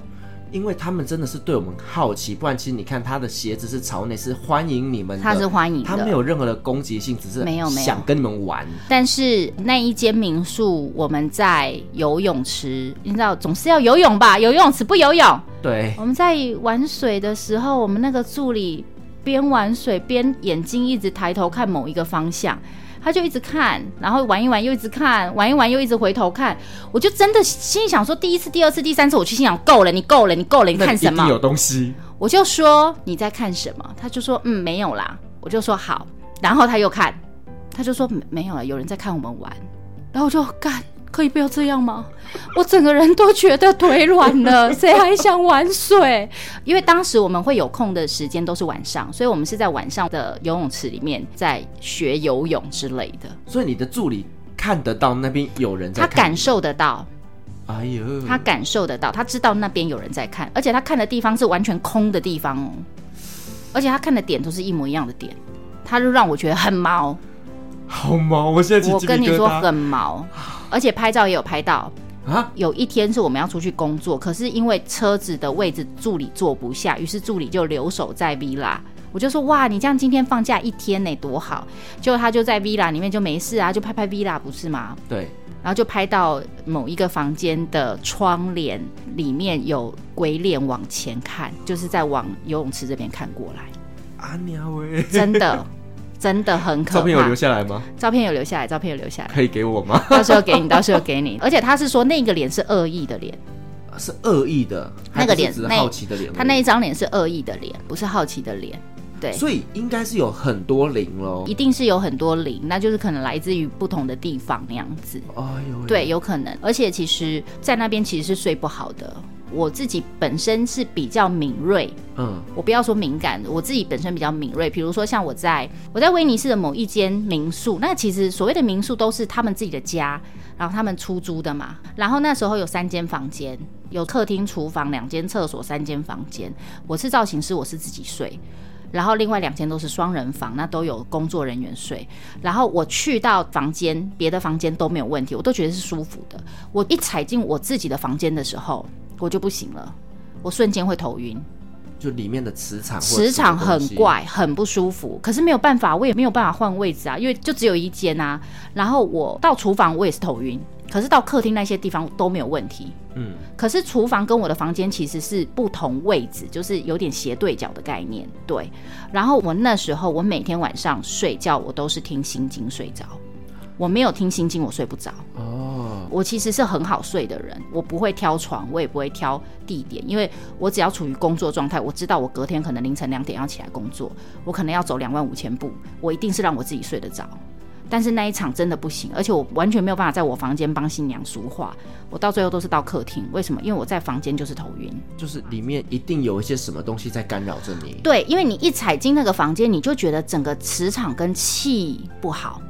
因为他们真的是对我们好奇，不然其实你看他的鞋子是朝内，是欢迎你们的，他是欢迎的，他没有任何的攻击性，只是没有没有想跟你们玩。但是那一间民宿，我们在游泳池，你知道总是要游泳吧？游泳池不游泳，对。我们在玩水的时候，我们那个助理边玩水边眼睛一直抬头看某一个方向。他就一直看，然后玩一玩又一直看，玩一玩又一直回头看。我就真的心里想说，第一次、第二次、第三次，我去心想够了，你够了，你够了，你看什么？有东西。我就说你在看什么？他就说嗯，没有啦。我就说好，然后他又看，他就说没有了，有人在看我们玩。然后我就干。可以不要这样吗？我整个人都觉得腿软了，谁还想玩水？因为当时我们会有空的时间都是晚上，所以我们是在晚上的游泳池里面在学游泳之类的。所以你的助理看得到那边有人在看，他感受得到。哎呦，他感受得到，他知道那边有人在看，而且他看的地方是完全空的地方哦，而且他看的点都是一模一样的点，他就让我觉得很毛，好毛！我现在我跟你说很毛。而且拍照也有拍到啊！有一天是我们要出去工作，可是因为车子的位置助理坐不下，于是助理就留守在 villa。我就说哇，你这样今天放假一天呢，多好！结果他就在 villa 里面就没事啊，就拍拍 villa 不是吗？对。然后就拍到某一个房间的窗帘里面有鬼脸往前看，就是在往游泳池这边看过来。真的。真的很可怕。照片有留下来吗？照片有留下来，照片有留下来，可以给我吗？到时候给你，到时候给你。而且他是说那个脸是恶意的脸，是恶意的，那个脸是好奇的脸。他那一张脸是恶意的脸，不是好奇的脸。对，所以应该是有很多零喽，一定是有很多零，那就是可能来自于不同的地方那样子。哎呦，对，有可能。而且其实，在那边其实是睡不好的。我自己本身是比较敏锐，嗯，我不要说敏感，我自己本身比较敏锐。比如说像我在我在威尼斯的某一间民宿，那其实所谓的民宿都是他们自己的家，然后他们出租的嘛。然后那时候有三间房间，有客厅、厨房、两间厕所、三间房间。我是造型师，我是自己睡，然后另外两间都是双人房，那都有工作人员睡。然后我去到房间，别的房间都没有问题，我都觉得是舒服的。我一踩进我自己的房间的时候，我就不行了，我瞬间会头晕，就里面的磁场，磁场很怪，很不舒服。可是没有办法，我也没有办法换位置啊，因为就只有一间啊。然后我到厨房，我也是头晕，可是到客厅那些地方都没有问题。嗯，可是厨房跟我的房间其实是不同位置，就是有点斜对角的概念。对，然后我那时候我每天晚上睡觉，我都是听心经睡着。我没有听心经，我睡不着。哦，我其实是很好睡的人，我不会挑床，我也不会挑地点，因为我只要处于工作状态，我知道我隔天可能凌晨两点要起来工作，我可能要走两万五千步，我一定是让我自己睡得着。但是那一场真的不行，而且我完全没有办法在我房间帮新娘梳化，我到最后都是到客厅。为什么？因为我在房间就是头晕，就是里面一定有一些什么东西在干扰着你。对，因为你一踩进那个房间，你就觉得整个磁场跟气不好。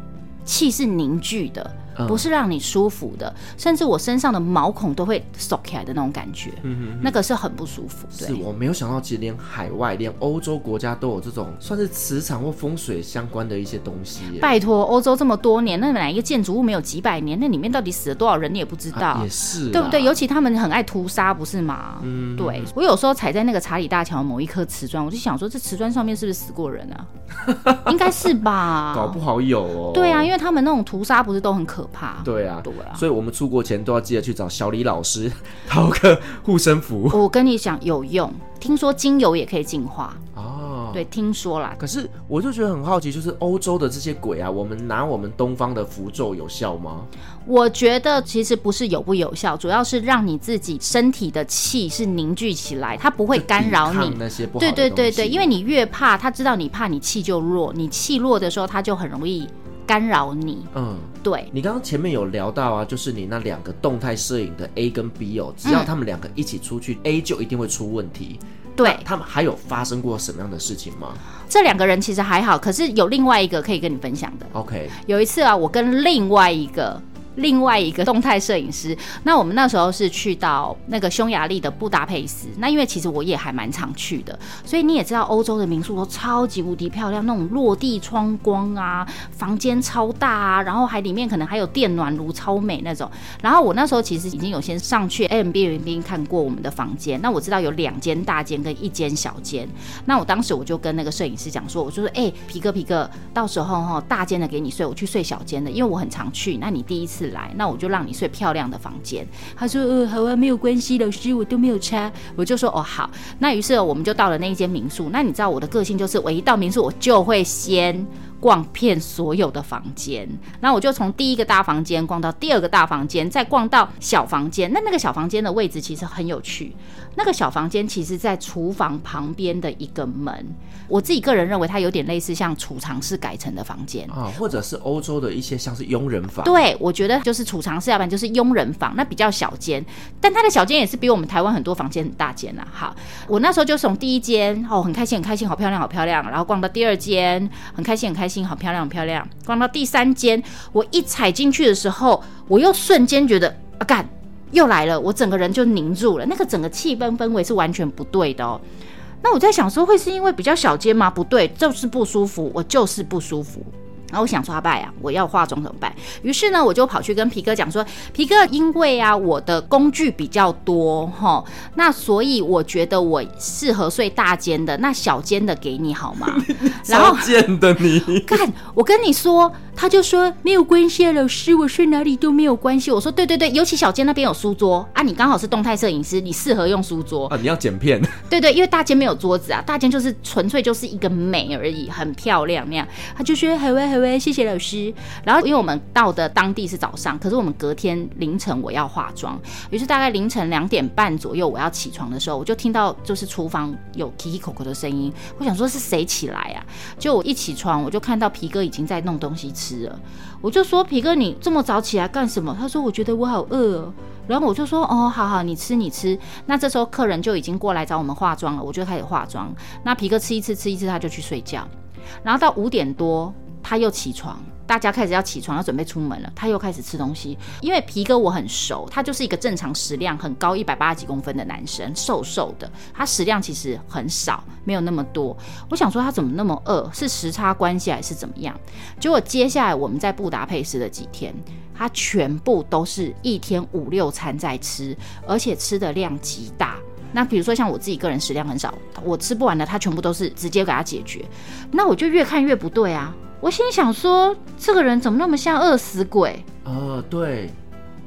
气是凝聚的，不是让你舒服的，甚至我身上的毛孔都会耸起来的那种感觉，嗯哼，那个是很不舒服。对，是我没有想到，其实连海外、连欧洲国家都有这种算是磁场或风水相关的一些东西。拜托，欧洲这么多年，那哪一个建筑物没有几百年？那里面到底死了多少人，你也不知道。啊、也是，对不对？尤其他们很爱屠杀，不是吗？嗯，对。我有时候踩在那个查理大桥某一颗瓷砖，我就想说，这瓷砖上面是不是死过人啊？应该是吧？搞不好有哦。对啊，因为他们那种屠杀不是都很可怕？对啊。所以，我们出国前都要记得去找小李老师 讨个护身符。我跟你讲，有用。听说精油也可以净化哦。对，听说啦。可是，我就觉得很好奇，就是欧洲的这些鬼啊，我们拿我们东方的符咒有效吗？我觉得其实不是有不有效，主要是让你自己身体的气是凝聚起来，它不会干扰你那些不好对对对，因为你越怕，他知道你怕，你气就弱。你气弱的时候，他就很容易。干扰你，嗯，对。你刚刚前面有聊到啊，就是你那两个动态摄影的 A 跟 B 哦，只要他们两个一起出去，嗯，A 就一定会出问题。对，他们还有发生过什么样的事情吗？这两个人其实还好，可是有另外一个可以跟你分享的。OK，有一次啊，我跟另外一个。另外一个动态摄影师，那我们那时候是去到那个匈牙利的布达佩斯。那因为其实我也还蛮常去的，所以你也知道欧洲的民宿都超级无敌漂亮，那种落地窗光啊，房间超大啊，然后还里面可能还有电暖炉，超美那种。然后我那时候其实已经有先上去 Airbnb 看过我们的房间，那我知道有两间大间跟一间小间。那我当时我就跟那个摄影师讲说，我就说，哎、皮哥皮哥，到时候哈大间的给你睡，我去睡小间的，因为我很常去。那你第一次。来，那我就让你睡漂亮的房间。他说：“呃，好啊，没有关系，老师，我都没有差。”我就说：“哦，好。”那于是我们就到了那一间民宿。那你知道我的个性就是，我一到民宿，我就会先逛遍所有的房间。那我就从第一个大房间逛到第二个大房间，再逛到小房间。那那个小房间的位置其实很有趣。那个小房间其实在厨房旁边的一个门。我自己个人认为，它有点类似像储藏室改成的房间啊，或者是欧洲的一些像是佣人房。对，我觉得就是储藏室，要不然就是佣人房，那比较小间。但它的小间也是比我们台湾很多房间很大间呐。好，我那时候就从第一间哦，很开心，很开心，好漂亮，好漂亮。然后逛到第二间，很开心，很开心，好漂亮，好漂亮。逛到第三间，我一踩进去的时候，我又瞬间觉得啊，干，又来了，我整个人就凝住了，那个整个气氛氛围是完全不对的哦。那我在想说，会是因为比较小间吗？不对，就是不舒服，我就是不舒服。然后我想说，阿拜啊，我要化妆怎么办？于是呢，我就跑去跟皮哥讲说，皮哥，因为啊，我的工具比较多哈，那所以我觉得我适合睡大间的，那小间的给你好吗？然后贱的你，看我跟你说。他就说没有关系啊，老师，我睡哪里都没有关系。我说对对对，尤其小间那边有书桌啊，你刚好是动态摄影师，你适合用书桌啊。你要剪片？对对，因为大间没有桌子啊，大间就是纯粹就是一个美而已，很漂亮那样。他就说好喂好喂，谢谢老师。然后因为我们到的当地是早上，可是我们隔天凌晨我要化妆，于是大概凌晨两点半左右我要起床的时候，我就听到就是厨房有叽叽口口的声音，我想说是谁起来啊？就我一起床，我就看到皮哥已经在弄东西吃。吃了，我就说皮哥，你这么早起来干什么？他说我觉得我好饿哦。然后我就说哦，好好，你吃你吃。那这时候客人就已经过来找我们化妆了，我就开始化妆。那皮哥吃一次吃一次，他就去睡觉。然后到五点多，他又起床。大家开始要起床，要准备出门了。他又开始吃东西，因为皮哥我很熟，他就是一个正常食量很高，一百八十几公分的男生，瘦瘦的。他食量其实很少，没有那么多。我想说他怎么那么饿？是时差关系还是怎么样？结果接下来我们在布达佩斯的几天，他全部都是一天五六餐在吃，而且吃的量极大。那比如说像我自己个人食量很少，我吃不完的，他全部都是直接给他解决。那我就越看越不对啊。我心想说，这个人怎么那么像饿死鬼？呃，对，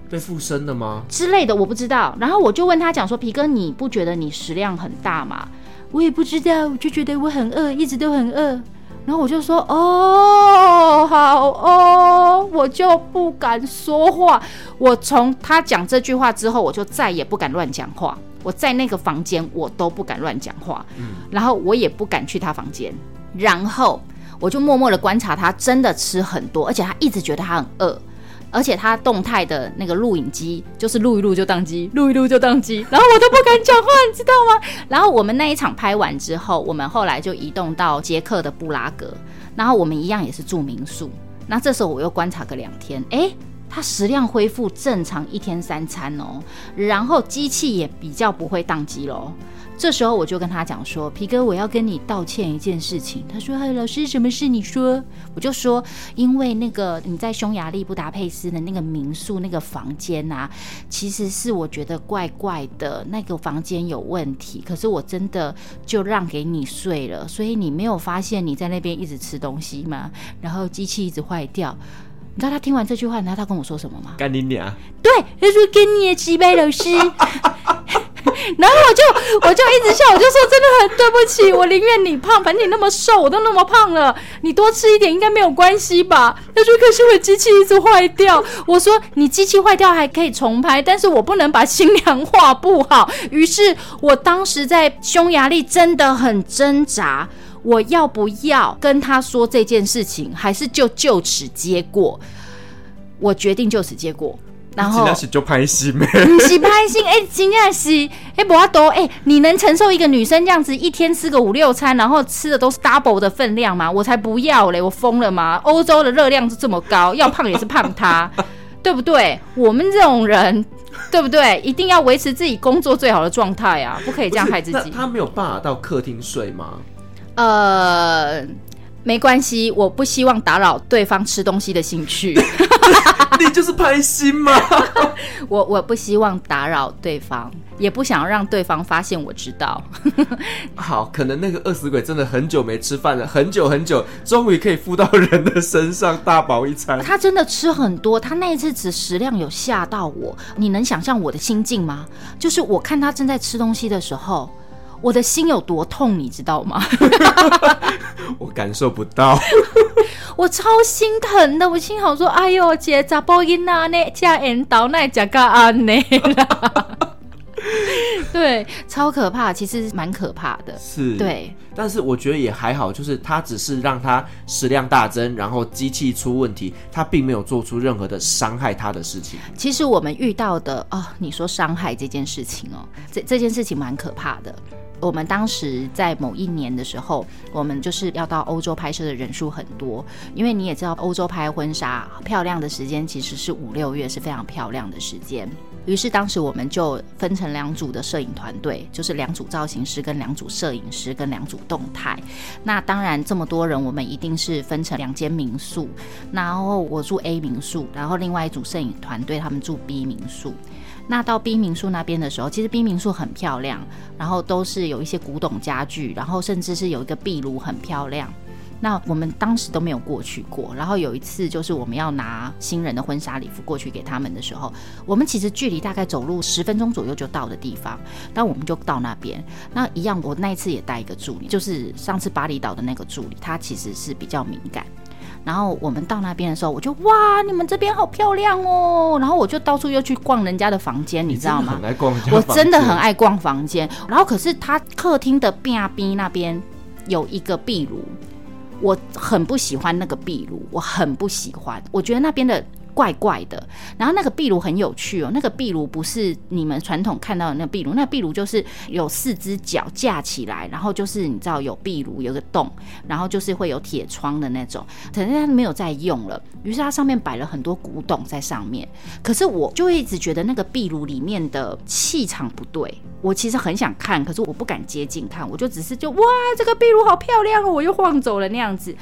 被附身的吗？之类的，我不知道。然后我就问他讲说，皮哥，你不觉得你食量很大吗？我也不知道，我就觉得我很饿，一直都很饿。然后我就说，哦，好哦，我就不敢说话。我从他讲这句话之后，我就再也不敢乱讲话。我在那个房间，我都不敢乱讲话。嗯，然后我也不敢去他房间。然后。我就默默的观察他，真的吃很多，而且他一直觉得他很饿，而且他动态的那个录影机就是录一录就宕机，录一录就宕机，然后我都不敢讲话，你知道吗？然后我们那一场拍完之后，我们后来就移动到捷克的布拉格，然后我们一样也是住民宿。那这时候我又观察个两天，诶，它食量恢复正常一天三餐哦，然后机器也比较不会宕机喽。这时候我就跟他讲说：“皮哥，我要跟你道歉一件事情。”他说：“哎，老师，什么事？你说。”我就说：“因为那个你在匈牙利布达佩斯的那个民宿那个房间啊，其实是我觉得怪怪的，那个房间有问题。可是我真的就让给你睡了，所以你没有发现你在那边一直吃东西吗？然后机器一直坏掉。你知道他听完这句话，你知道他跟我说什么吗？干你娘！对，他说跟你也几杯老师。”然后我就我就一直笑，我就说真的很对不起，我宁愿你胖，反正你那么瘦，我都那么胖了，你多吃一点应该没有关系吧？他说可是我机器一直坏掉，我说你机器坏掉还可以重拍，但是我不能把新娘画不好。于是我当时在匈牙利真的很挣扎，我要不要跟他说这件事情，还是就就此结果？我决定就此结果。然后那是就拍戏没？不是拍戏，哎，真的是哎，不要多哎，你能承受一个女生这样子一天吃个五六餐，然后吃的都是 double 的分量吗？我才不要嘞，我疯了吗？欧洲的热量是这么高，要胖也是胖他，对不对？我们这种人，对不对？一定要维持自己工作最好的状态啊，不可以这样害自己。他没有办法到客厅睡吗？呃。没关系，我不希望打扰对方吃东西的兴趣。你就是拍心吗？我我不希望打扰对方，也不想让对方发现我知道。好，可能那个饿死鬼真的很久没吃饭了，很久很久，终于可以附到人的身上，大饱一餐。他真的吃很多，他那一次只食量有吓到我。你能想象我的心境吗？就是我看他正在吃东西的时候。我的心有多痛，你知道吗？我感受不到，我超心疼的。我心好说，哎呦，姐咋播音啊？那家人到那加个安呢？对，超可怕，其实蛮可怕的。是，对。但是我觉得也还好，就是他只是让他食量大增，然后机器出问题，他并没有做出任何的伤害他的事情。其实我们遇到的哦，你说伤害这件事情哦，这这件事情蛮可怕的。我们当时在某一年的时候，我们就是要到欧洲拍摄的人数很多，因为你也知道，欧洲拍婚纱漂亮的时间其实是五六月，是非常漂亮的时间。于是当时我们就分成两组的摄影团队，就是两组造型师跟两组摄影师跟两组动态。那当然这么多人，我们一定是分成两间民宿，然后我住 A 民宿，然后另外一组摄影团队他们住 B 民宿。那到 B 民宿那边的时候，其实 B 民宿很漂亮，然后都是有一些古董家具，然后甚至是有一个壁炉很漂亮。那我们当时都没有过去过，然后有一次就是我们要拿新人的婚纱礼服过去给他们的时候，我们其实距离大概走路十分钟左右就到的地方，但我们就到那边。那一样，我那一次也带一个助理，就是上次巴厘岛的那个助理，他其实是比较敏感。然后我们到那边的时候，我就哇，你们这边好漂亮哦！然后我就到处又去逛人家的房间，你知道吗？我真的很爱逛房间。然后可是他客厅的边边那边有一个壁炉，我很不喜欢那个壁炉，我很不喜欢。我觉得那边的。怪怪的，然后那个壁炉很有趣哦。那个壁炉不是你们传统看到的那个壁炉，那壁炉就是有四只脚架起来，然后就是你知道有壁炉有个洞，然后就是会有铁窗的那种。可是它没有再用了，于是它上面摆了很多古董在上面。可是我就一直觉得那个壁炉里面的气场不对，我其实很想看，可是我不敢接近看，我就只是就哇，这个壁炉好漂亮哦，我又晃走了那样子，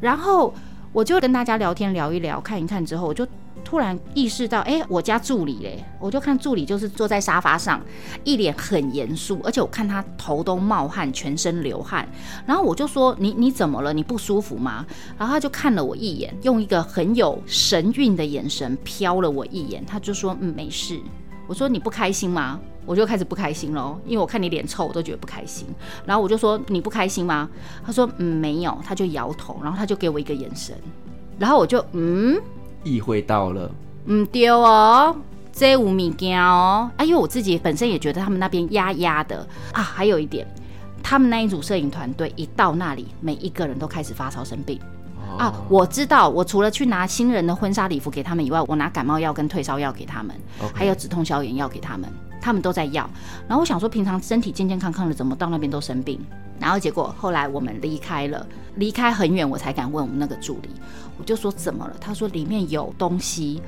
然后。我就跟大家聊天聊一聊，看一看之后，我就突然意识到，哎，我家助理嘞，我就看助理就是坐在沙发上，一脸很严肃，而且我看他头都冒汗，全身流汗。然后我就说，你你怎么了？你不舒服吗？然后他就看了我一眼，用一个很有神韵的眼神瞟了我一眼，他就说，嗯，没事。我说，你不开心吗？我就开始不开心喽，因为我看你脸臭，我都觉得不开心。然后我就说，你不开心吗？他说嗯，没有，他就摇头，然后他就给我一个眼神，然后我就嗯，意会到了，嗯，丢哦，这五米羹哦，啊，因为我自己本身也觉得他们那边压压的啊，还有一点，他们那一组摄影团队一到那里，每一个人都开始发烧生病。啊，我知道，我除了去拿新人的婚纱礼服给他们以外，我拿感冒药跟退烧药给他们.还有止痛消炎药给他们，他们都在要。然后我想说，平常身体健健康康的，怎么到那边都生病？然后结果后来我们离开了，离开很远，我才敢问我们那个助理，我就说怎么了？他说里面有东西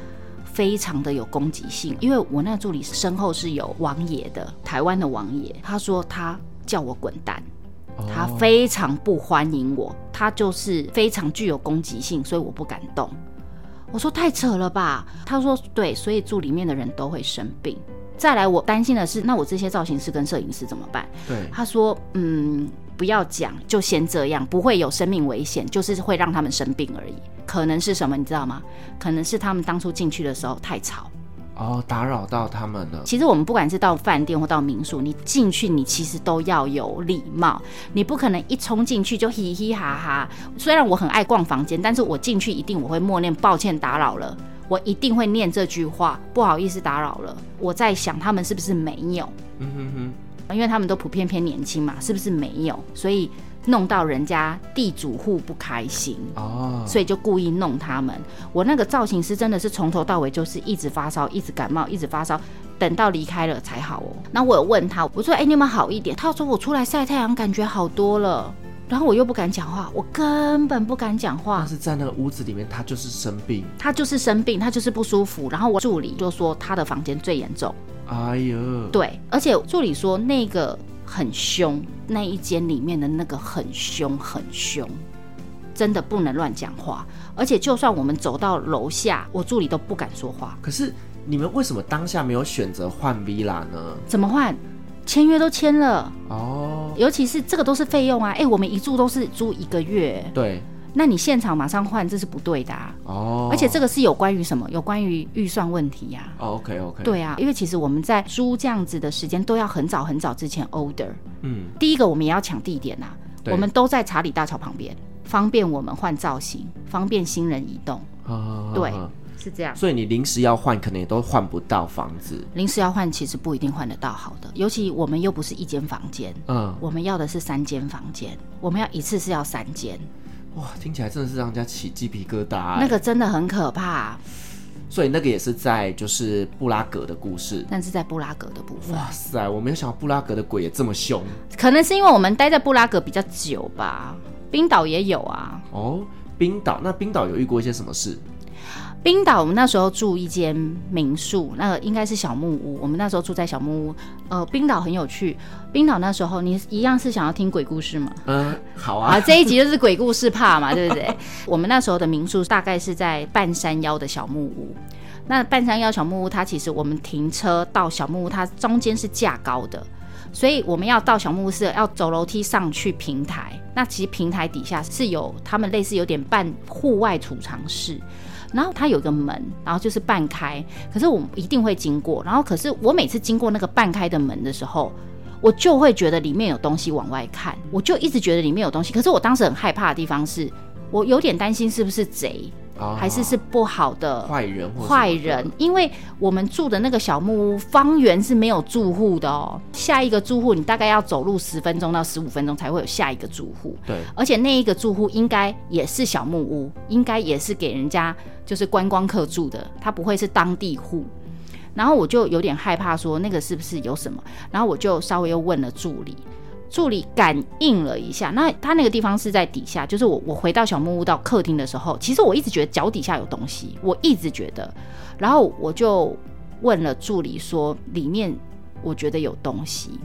非常的有攻击性，因为我那个助理身后是有王爷的，台湾的王爷，他说他叫我滚蛋，他非常不欢迎我，他就是非常具有攻击性，所以我不敢动。我说太扯了吧，他说对，所以住里面的人都会生病。再来，我担心的是，那我这些造型师跟摄影师怎么办？对，他说，嗯，不要讲，就先这样，不会有生命危险，就是会让他们生病而已。可能是什么，你知道吗？可能是他们当初进去的时候太吵，哦，打扰到他们了。其实我们不管是到饭店或到民宿，你进去你其实都要有礼貌，你不可能一冲进去就嘻嘻哈哈。虽然我很爱逛房间，但是我进去一定我会默念抱歉打扰了。我一定会念这句话，不好意思打扰了。我在想他们是不是没有？嗯哼哼，因为他们都普遍偏年轻嘛，是不是没有？所以弄到人家地主户不开心哦，所以就故意弄他们。我那个造型师真的是从头到尾就是一直发烧，一直感冒，一直发烧，等到离开了才好哦。那我有问他，我说：“哎，你有没有好一点？”他说：“我出来晒太阳，感觉好多了。”然后我又不敢讲话，我根本不敢讲话。但是在那个屋子里面，他就是生病，他就是生病，他就是不舒服。然后我助理就说他的房间最严重。哎呦，对，而且助理说那个很凶，那一间里面的那个很凶很凶，真的不能乱讲话。而且就算我们走到楼下，我助理都不敢说话。可是你们为什么当下没有选择换 villa 呢？怎么换？签约都签了哦，尤其是这个都是费用啊！哎、欸，我们一住都是租一个月，对，那你现场马上换，这是不对的啊！哦，而且这个是有关于什么？有关于预算问题呀、啊哦？OK OK，对啊，因为其实我们在租这样子的时间都要很早很早之前 order。嗯，第一个我们也要抢地点啊，我们都在查理大桥旁边，方便我们换造型，方便新人移动。哦、对。是这样，所以你临时要换，可能也都换不到房子。临时要换，其实不一定换得到好的，尤其我们又不是一间房间，嗯，我们要的是三间房间，我们要一次是要三间。哇，听起来真的是让人家起鸡皮疙瘩。那个真的很可怕。所以那个也是在就是布拉格的故事，但是在布拉格的部分。哇塞，我没有想到布拉格的鬼也这么凶。可能是因为我们待在布拉格比较久吧。冰岛也有啊。哦，冰岛，那冰岛有遇过一些什么事？冰岛，我们那时候住一间民宿，那个应该是小木屋。我们那时候住在小木屋。呃，冰岛很有趣。冰岛那时候，你一样是想要听鬼故事吗？嗯，好啊。啊，这一集就是鬼故事怕嘛，对不对？我们那时候的民宿大概是在半山腰的小木屋。那半山腰小木屋，它其实我们停车到小木屋，它中间是架高的，所以我们要到小木屋是要走楼梯上去平台。那其实平台底下是有他们类似有点半户外储藏室。然后它有一个门，然后就是半开，可是我一定会经过。然后可是我每次经过那个半开的门的时候，我就会觉得里面有东西往外看，我就一直觉得里面有东西。可是我当时很害怕的地方是，我有点担心是不是贼。哦、还是是不好的坏人，坏人，因为我们住的那个小木屋方圆是没有住户的哦。下一个住户，你大概要走路十分钟到十五分钟才会有下一个住户。对，而且那一个住户应该也是小木屋，应该也是给人家就是观光客住的，他不会是当地户。然后我就有点害怕，说那个是不是有什么？然后我就稍微又问了助理。助理感应了一下，那他那个地方是在底下，就是我我回到小木屋到客厅的时候，其实我一直觉得脚底下有东西，我一直觉得，然后我就问了助理说里面我觉得有东西，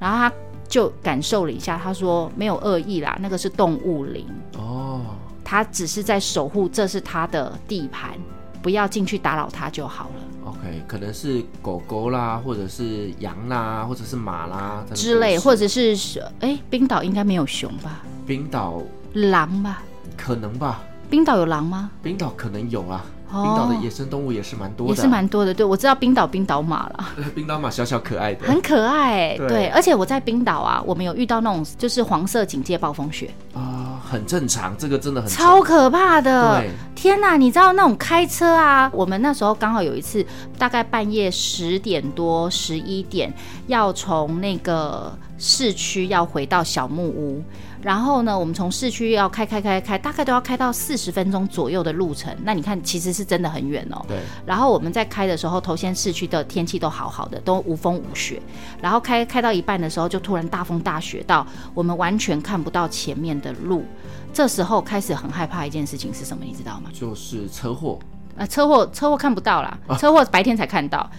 然后他就感受了一下，他说没有恶意啦，那个是动物灵。哦，他只是在守护，这是他的地盘，不要进去打扰他就好了。OK，可能是狗狗啦，或者是羊啦，或者是马啦之类，或者是哎，冰岛应该没有熊吧？冰岛狼吧？可能吧？冰岛有狼吗？冰岛可能有啊。冰岛的野生动物也是蛮多的，也是蛮多的。对，我知道冰岛冰岛马了，冰岛马小小可爱的，很可爱。对，对，而且我在冰岛啊，我们有遇到那种就是黄色警戒暴风雪啊、呃，很正常，这个真的很超可怕的。对，天哪，你知道那种开车啊，我们那时候刚好有一次，大概半夜十点多十一点，要从那个市区要回到小木屋。然后呢，我们从市区要开开开开，大概都要开到四十分钟左右的路程。那你看，其实是真的很远哦。对。然后我们在开的时候，头先市区的天气都好好的，都无风无雪。然后开开到一半的时候，就突然大风大雪到，我们完全看不到前面的路。这时候开始很害怕一件事情是什么？你知道吗？就是车祸。呃，车祸车祸看不到啦，车祸白天才看到。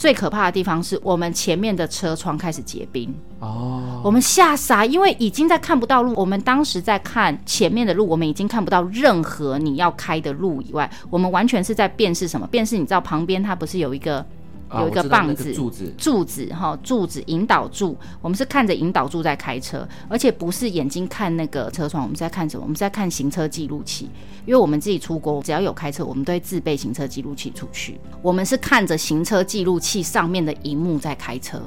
啊、最可怕的地方是我们前面的车窗开始结冰哦，我们吓傻，因为已经在看不到路。我们当时在看前面的路，我们已经看不到任何你要开的路以外，我们完全是在辨识什么？辨识你知道旁边它不是有一个？有一个棒子，柱子，柱子哈，柱子引导柱。我们是看着引导柱在开车，而且不是眼睛看那个车窗，我们在看什么？我们在看行车记录器，因为我们自己出国，只要有开车，我们都会自备行车记录器出去。我们是看着行车记录器上面的荧幕在开车。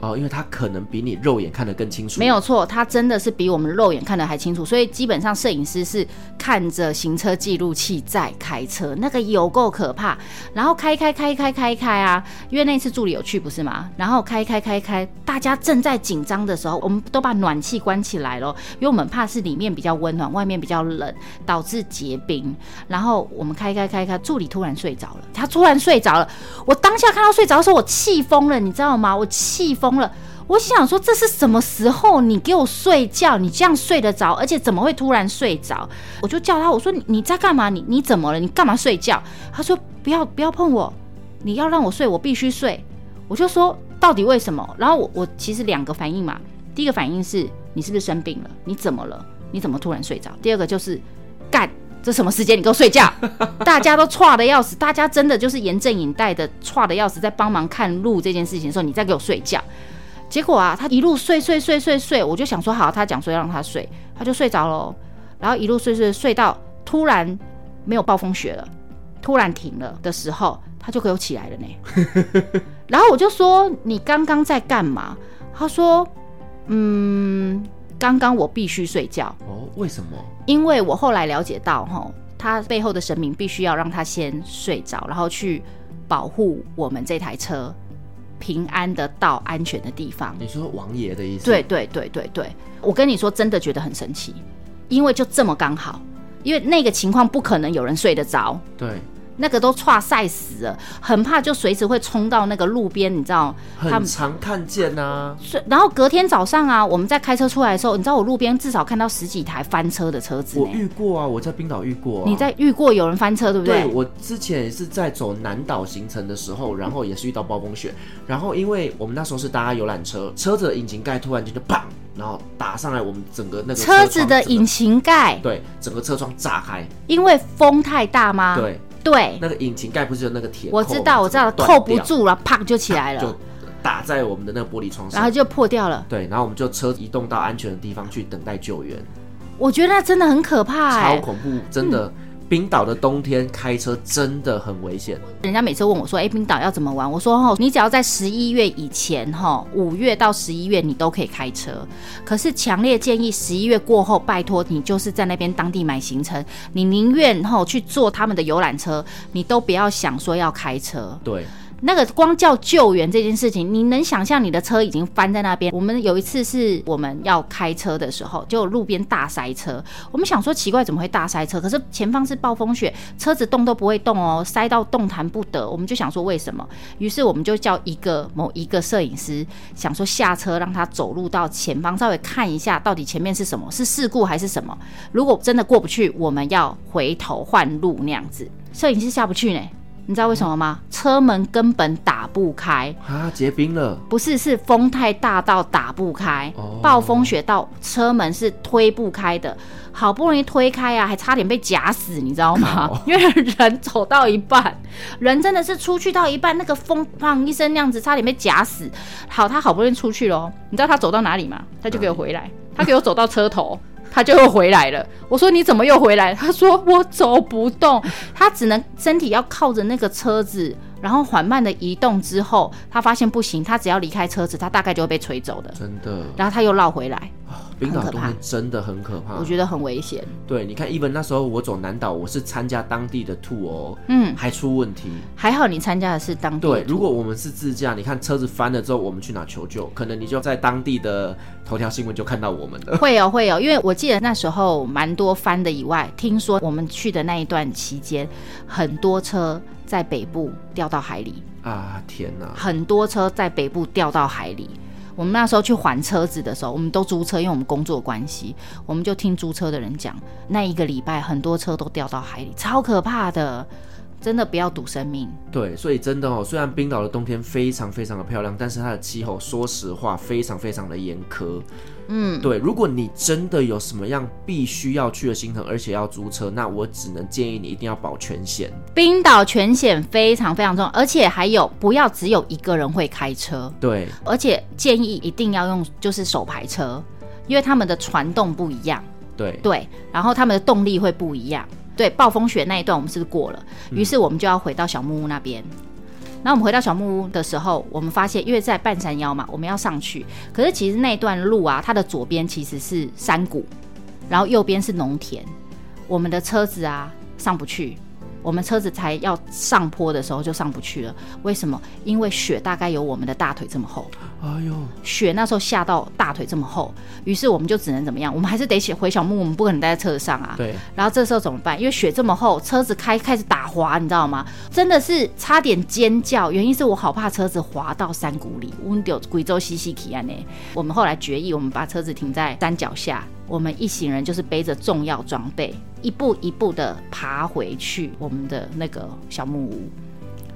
哦，因为他可能比你肉眼看得更清楚。没有错，他真的是比我们肉眼看得还清楚。所以基本上摄影师是看着行车记录器在开车，那个有够可怕。然后开开开开开开啊，因为那次助理有去不是吗？然后开开开开，大家正在紧张的时候，我们都把暖气关起来了，因为我们怕是里面比较温暖，外面比较冷，导致结冰。然后我们开开开开，助理突然睡着了，他突然睡着了。我当下看到睡着的时候，我气疯了，你知道吗？我气疯。疯了，我想说，这是什么时候？你给我睡觉，你这样睡得着？而且怎么会突然睡着？我就叫他，我说你你在干嘛？你你怎么了？你干嘛睡觉？他说不要不要碰我，你要让我睡，我必须睡。我就说到底为什么？然后我我其实两个反应嘛，第一个反应是你是不是生病了？你怎么了？你怎么突然睡着？第二个就是干。这什么时间？你给我睡觉！大家都剉的要死，大家真的就是严阵以待的剉的要死，在帮忙看路这件事情的时候，你再给我睡觉。结果啊，他一路睡睡睡睡睡，我就想说好，他讲说要让他睡，他就睡着了。然后一路睡睡睡到突然没有暴风雪了，突然停了的时候，他就给我起来了呢。然后我就说你刚刚在干嘛？他说嗯。刚刚我必须睡觉哦，为什么？因为我后来了解到，哈，他背后的神明必须要让他先睡着，然后去保护我们这台车平安的到安全的地方。你说王爷的意思？对对对对对，我跟你说，真的觉得很神奇，因为就这么刚好，因为那个情况不可能有人睡得着。对。那个都剉晒死了，很怕就随时会冲到那个路边，你知道？很常看见呐、啊。然后隔天早上啊，我们在开车出来的时候，你知道我路边至少看到十几台翻车的车子。我遇过啊，我在冰岛遇过、啊。你在遇过有人翻车，对不对？对，我之前也是在走南岛行程的时候，然后也是遇到暴风雪，然后因为我们那时候是搭游览车，车子的引擎盖突然间就砰，然后打上来，我们整个那个车，车子的引擎盖，对，整个车窗炸开，因为风太大吗？对。对，那个引擎盖不是有那个铁？我知道，我知道，扣不住了，啪就起来了，就打在我们的那个玻璃窗上，然后就破掉了。对，然后我们就车移动到安全的地方去等待救援。我觉得那真的很可怕，超恐怖，真的。嗯冰岛的冬天开车真的很危险。人家每次问我说：“哎，冰岛要怎么玩？”我说：“哦，你只要在十一月以前，哈，五月到十一月你都可以开车。可是强烈建议十一月过后，拜托你就是在那边当地买行程，你宁愿哈去坐他们的游览车，你都不要想说要开车。”对。那个光叫救援这件事情，你能想象你的车已经翻在那边？我们有一次是我们要开车的时候，就路边大塞车。我们想说奇怪，怎么会大塞车？可是前方是暴风雪，车子动都不会动哦，塞到动弹不得。我们就想说为什么？于是我们就叫一个某一个摄影师，想说下车让他走路到前方，稍微看一下到底前面是什么，是事故还是什么？如果真的过不去，我们要回头换路那样子。摄影师下不去呢。你知道为什么吗？车门根本打不开啊！结冰了？不是，是风太大到打不开。哦，暴风雪到车门是推不开的，好不容易推开啊，还差点被夹死，你知道吗？哦，因为人走到一半，人真的是出去到一半，那个风砰一声那样子，差点被夹死。好，他好不容易出去了，你知道他走到哪里吗？他就给我回来，他给我走到车头。他就又回来了。我说你怎么又回来？他说我走不动，他只能身体要靠着那个车子，然后缓慢的移动。之后他发现不行，他只要离开车子，他大概就会被吹走的。真的。然后他又绕回来。冰岛冬天真的很可怕，我觉得很危险。对，你看，even 那时候我走南岛，我是参加当地的 tour 哦，嗯，还出问题。还好你参加的是当地的。对，如果我们是自驾，你看车子翻了之后，我们去哪求救？可能你就在当地的头条新闻就看到我们了。会有会有，因为我记得那时候蛮多翻的以外，听说我们去的那一段期间，很多车在北部掉到海里啊！天哪，很多车在北部掉到海里。我们那时候去还车子的时候，我们都租车，因为我们工作关系，我们就听租车的人讲，那一个礼拜很多车都掉到海里，超可怕的。真的不要赌生命。对，所以真的哦，虽然冰岛的冬天非常非常的漂亮，但是它的气候，说实话，非常非常的严苛。嗯，对，如果你真的有什么样必须要去的行程，而且要租车，那我只能建议你一定要保全险。冰岛全险非常非常重要，而且还有不要只有一个人会开车。对，而且建议一定要用就是手排车，因为他们的传动不一样。对对，然后他们的动力会不一样。对，暴风雪那一段我们是不是过了？于是我们就要回到小木屋那边。那我们回到小木屋的时候，我们发现，因为在半山腰嘛，我们要上去。可是其实那段路啊，它的左边其实是山谷，然后右边是农田，我们的车子啊上不去。我们车子才要上坡的时候就上不去了，为什么？因为雪大概有我们的大腿这么厚。哎呦，雪那时候下到大腿这么厚，于是我们就只能怎么样？我们还是得回小木屋，我们不可能待在车子上啊。对。然后这时候怎么办？因为雪这么厚，车子开开始打滑，你知道吗？真的是差点尖叫，原因是我好怕车子滑到山谷里。我们丢贵州西西奇安呢？我们后来决议，我们把车子停在山脚下。我们一行人就是背着重要装备，一步一步的爬回去我们的那个小木屋，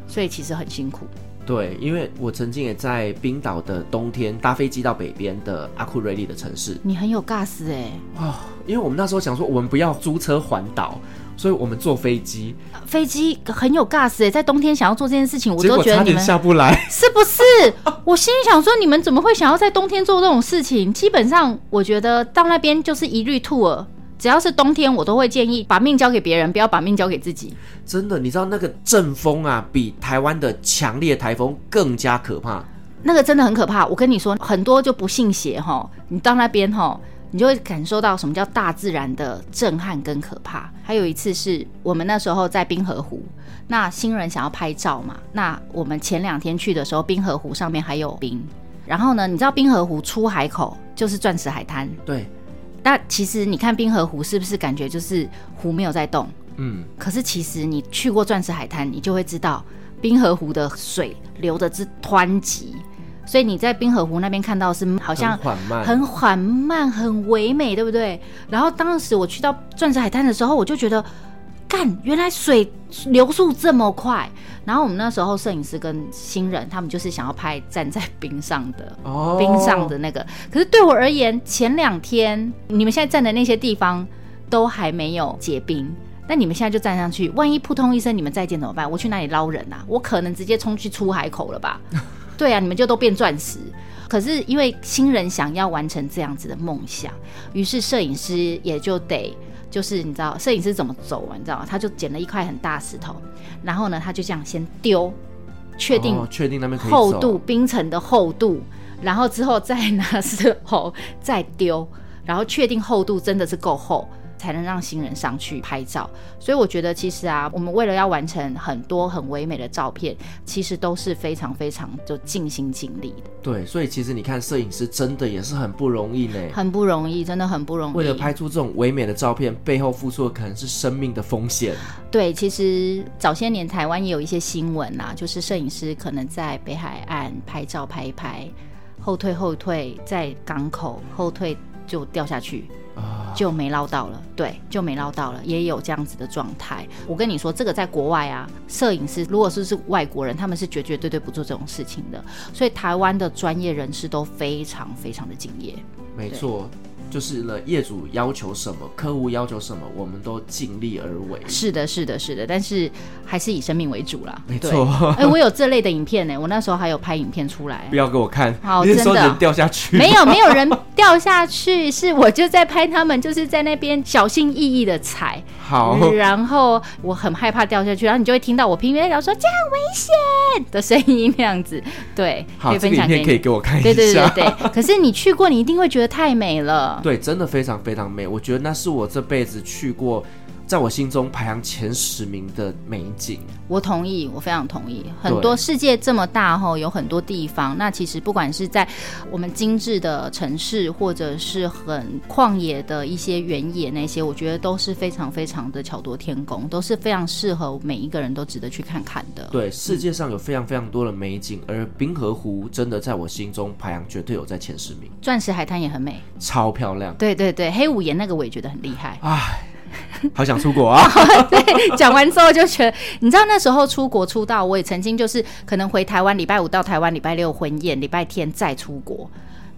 所以其实很辛苦。对，因为我曾经也在冰岛的冬天搭飞机到北边的阿库瑞利的城市。你很有 gas 哎！哦，因为我们那时候想说，我们不要租车环岛。所以我们坐飞机，飞机很有 gas 哎，在冬天想要做这件事情，我都觉得你们下不来，是不是？我心里想说，你们怎么会想要在冬天做这种事情？基本上，我觉得到那边就是一律 tour，只要是冬天，我都会建议把命交给别人，不要把命交给自己。真的，你知道那个阵风啊，比台湾的强烈台风更加可怕。那个真的很可怕。我跟你说，很多就不信邪哈，你到那边哈。你就会感受到什么叫大自然的震撼跟可怕。还有一次是我们那时候在冰河湖，那新人想要拍照嘛，那我们前两天去的时候，冰河湖上面还有冰。然后呢，你知道冰河湖出海口就是钻石海滩。对。那其实你看冰河湖是不是感觉就是湖没有在动？嗯。可是其实你去过钻石海滩，你就会知道冰河湖的水流的之湍急。所以你在冰河湖那边看到是好像很缓慢、很缓慢、很唯美，对不对？然后当时我去到钻石海滩的时候，我就觉得，干，原来水流速这么快。然后我们那时候摄影师跟新人，他们就是想要拍站在冰上的，哦，冰上的那个。可是对我而言，前两天你们现在站的那些地方都还没有结冰，那你们现在就站上去，万一扑通一声你们再见怎么办？我去哪里捞人啊？我可能直接冲去出海口了吧？对啊，你们就都变钻石。可是因为新人想要完成这样子的梦想，于是摄影师也就得，就是你知道，摄影师怎么走啊？你知道吗？他就捡了一块很大石头，然后呢，他就这样先丢，确定确定那边厚度冰层的厚度，然后之后再拿石头 再丢，然后确定厚度真的是够厚。才能让新人上去拍照，所以我觉得其实啊，我们为了要完成很多很唯美的照片，其实都是非常非常就尽心尽力的。对，所以其实你看，摄影师真的也是很不容易呢，很不容易，真的很不容易。为了拍出这种唯美的照片，背后付出的可能是生命的风险。对，其实早些年台湾也有一些新闻啊，就是摄影师可能在北海岸拍照拍一拍，后退后退，在港口后退就掉下去。就没捞到了，对，就没捞到了，也有这样子的状态。我跟你说，这个在国外啊，摄影师如果是是外国人，他们是绝绝对对不做这种事情的。所以台湾的专业人士都非常非常的敬业。没错。就是呢，业主要求什么，客户要求什么，我们都尽力而为。是的，是的，是的，但是还是以生命为主啦。没错。哎、欸，我有这类的影片呢，我那时候还有拍影片出来。不要给我看，好，真的人掉下去。没有，没有人掉下去，是我就在拍他们，就是在那边小心翼翼的踩。好。然后我很害怕掉下去，然后你就会听到我平面聊说这样危险的声音那样子。对，好，可以分享给可以给我看一下。对对对对对。可是你去过，你一定会觉得太美了。对，真的非常非常美。我觉得那是我这辈子去过，在我心中排行前十名的美景。我同意，我非常同意。很多世界这么大吼，有很多地方。那其实不管是在我们精致的城市，或者是很旷野的一些原野那些，我觉得都是非常非常的巧夺天工，都是非常适合每一个人都值得去看看的。对，世界上有非常非常多的美景，而冰河湖真的在我心中排行绝对有在前十名。钻石海滩也很美，超漂亮。对对对，黑五岩那个我也觉得很厉害。哎。好想出国啊！对，讲完之后就觉得，你知道那时候出国出道，我也曾经就是可能回台湾，礼拜五到台湾，礼拜六婚宴，礼拜天再出国。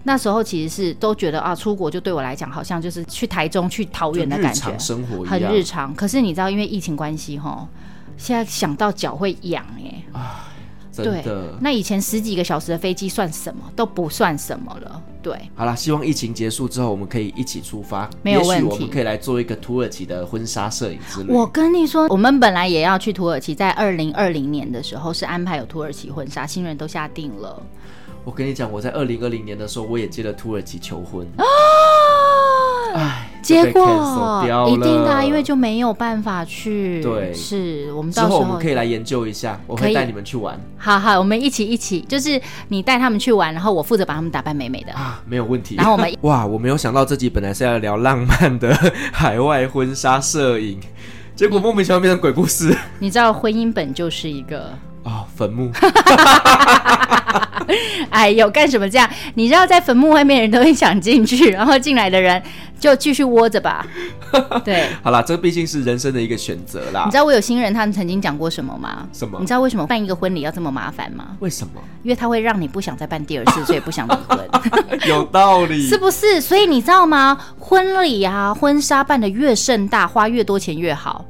那时候其实是都觉得啊，出国就对我来讲，好像就是去台中、去桃园的感觉，生活很日常。可是你知道，因为疫情关系，哈，现在想到脚会痒哎。啊，真的。对，那以前十几个小时的飞机算什么？都不算什么了。对。好了，希望疫情结束之后，我们可以一起出发。没有问题。也许我们可以来做一个土耳其的婚纱摄影之旅。我跟你说，我们本来也要去土耳其，在二零二零年的时候是安排有土耳其婚纱，新人都下定了。我跟你讲，我在二零二零年的时候，我也接了土耳其求婚啊，哎，结果一定的，因为就没有办法去。对，是我们到时候我们可以来研究一下，我可以带你们去玩。好好，我们一起一起，就是你带他们去玩，然后我负责把他们打扮美美的啊，没有问题。然后我们 哇，我没有想到这集本来是要聊浪漫的海外婚纱摄影，结果莫名其妙变成鬼故事。你知道婚姻本就是一个。哦，坟墓！哎呦，干什么这样？你知道，在坟墓外面人都会想进去，然后进来的人就继续窝着吧。对，好啦，这毕竟是人生的一个选择啦。你知道我有新人他们曾经讲过什么吗？什么？你知道为什么办一个婚礼要这么麻烦吗？为什么？因为他会让你不想再办第二次，所以不想离婚。有道理，是不是？所以你知道吗？婚礼啊，婚纱办的越盛大，花越多钱越好，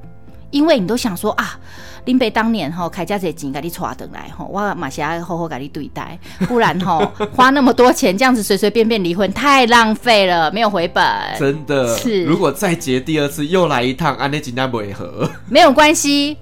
因为你都想说啊。林北当年吼开家这钱给你带回来吼，我马上要好好给你对待，不然吼 花那么多钱这样子随随便便离婚太浪费了，没有回本。真的是，如果再结第二次又来一趟，安内金单不会合，没有关系。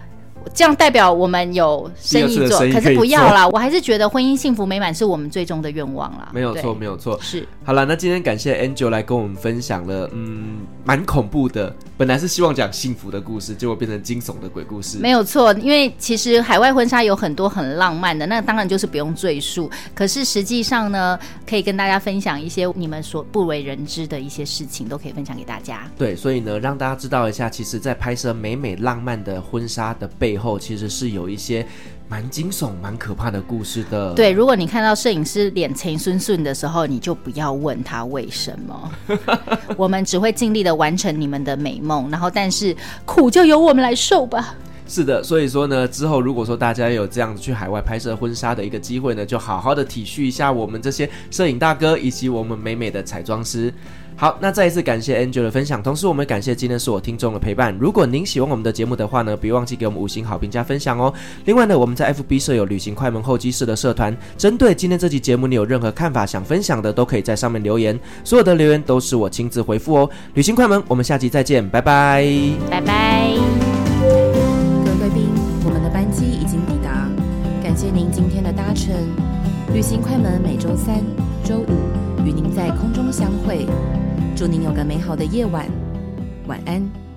这样代表我们有生意做，可是不要啦，我还是觉得婚姻幸福美满是我们最终的愿望啦。没有错，没有错。是，好了，那今天感谢 Angel 来跟我们分享了，嗯，蛮恐怖的。本来是希望讲幸福的故事，结果变成惊悚的鬼故事。没有错，因为其实海外婚纱有很多很浪漫的，那当然就是不用赘述。可是实际上呢，可以跟大家分享一些你们所不为人知的一些事情，都可以分享给大家。对，所以呢，让大家知道一下，其实，在拍摄美美浪漫的婚纱的背后，其实是有一些蛮惊悚、蛮可怕的故事的。对，如果你看到摄影师脸青顺顺的时候，你就不要问他为什么。我们只会尽力的完成你们的美梦，然后但是苦就由我们来受吧。是的，所以说呢，之后如果说大家有这样子去海外拍摄婚纱的一个机会呢，就好好的体恤一下我们这些摄影大哥以及我们美美的彩妆师。好，那再一次感谢 Angel 的分享，同时我们感谢今天所有听众的陪伴。如果您喜欢我们的节目的话呢，别忘记给我们五星好评加分享哦。另外呢，我们在 FB 设有旅行快门候机室的社团，针对今天这期节目，你有任何看法想分享的，都可以在上面留言，所有的留言都是我亲自回复哦。旅行快门，我们下期再见，拜拜，拜拜。各位贵宾，我们的班机已经抵达，感谢您今天的搭乘。旅行快门每周三、周五与您在空中相会。祝您有个美好的夜晚，晚安。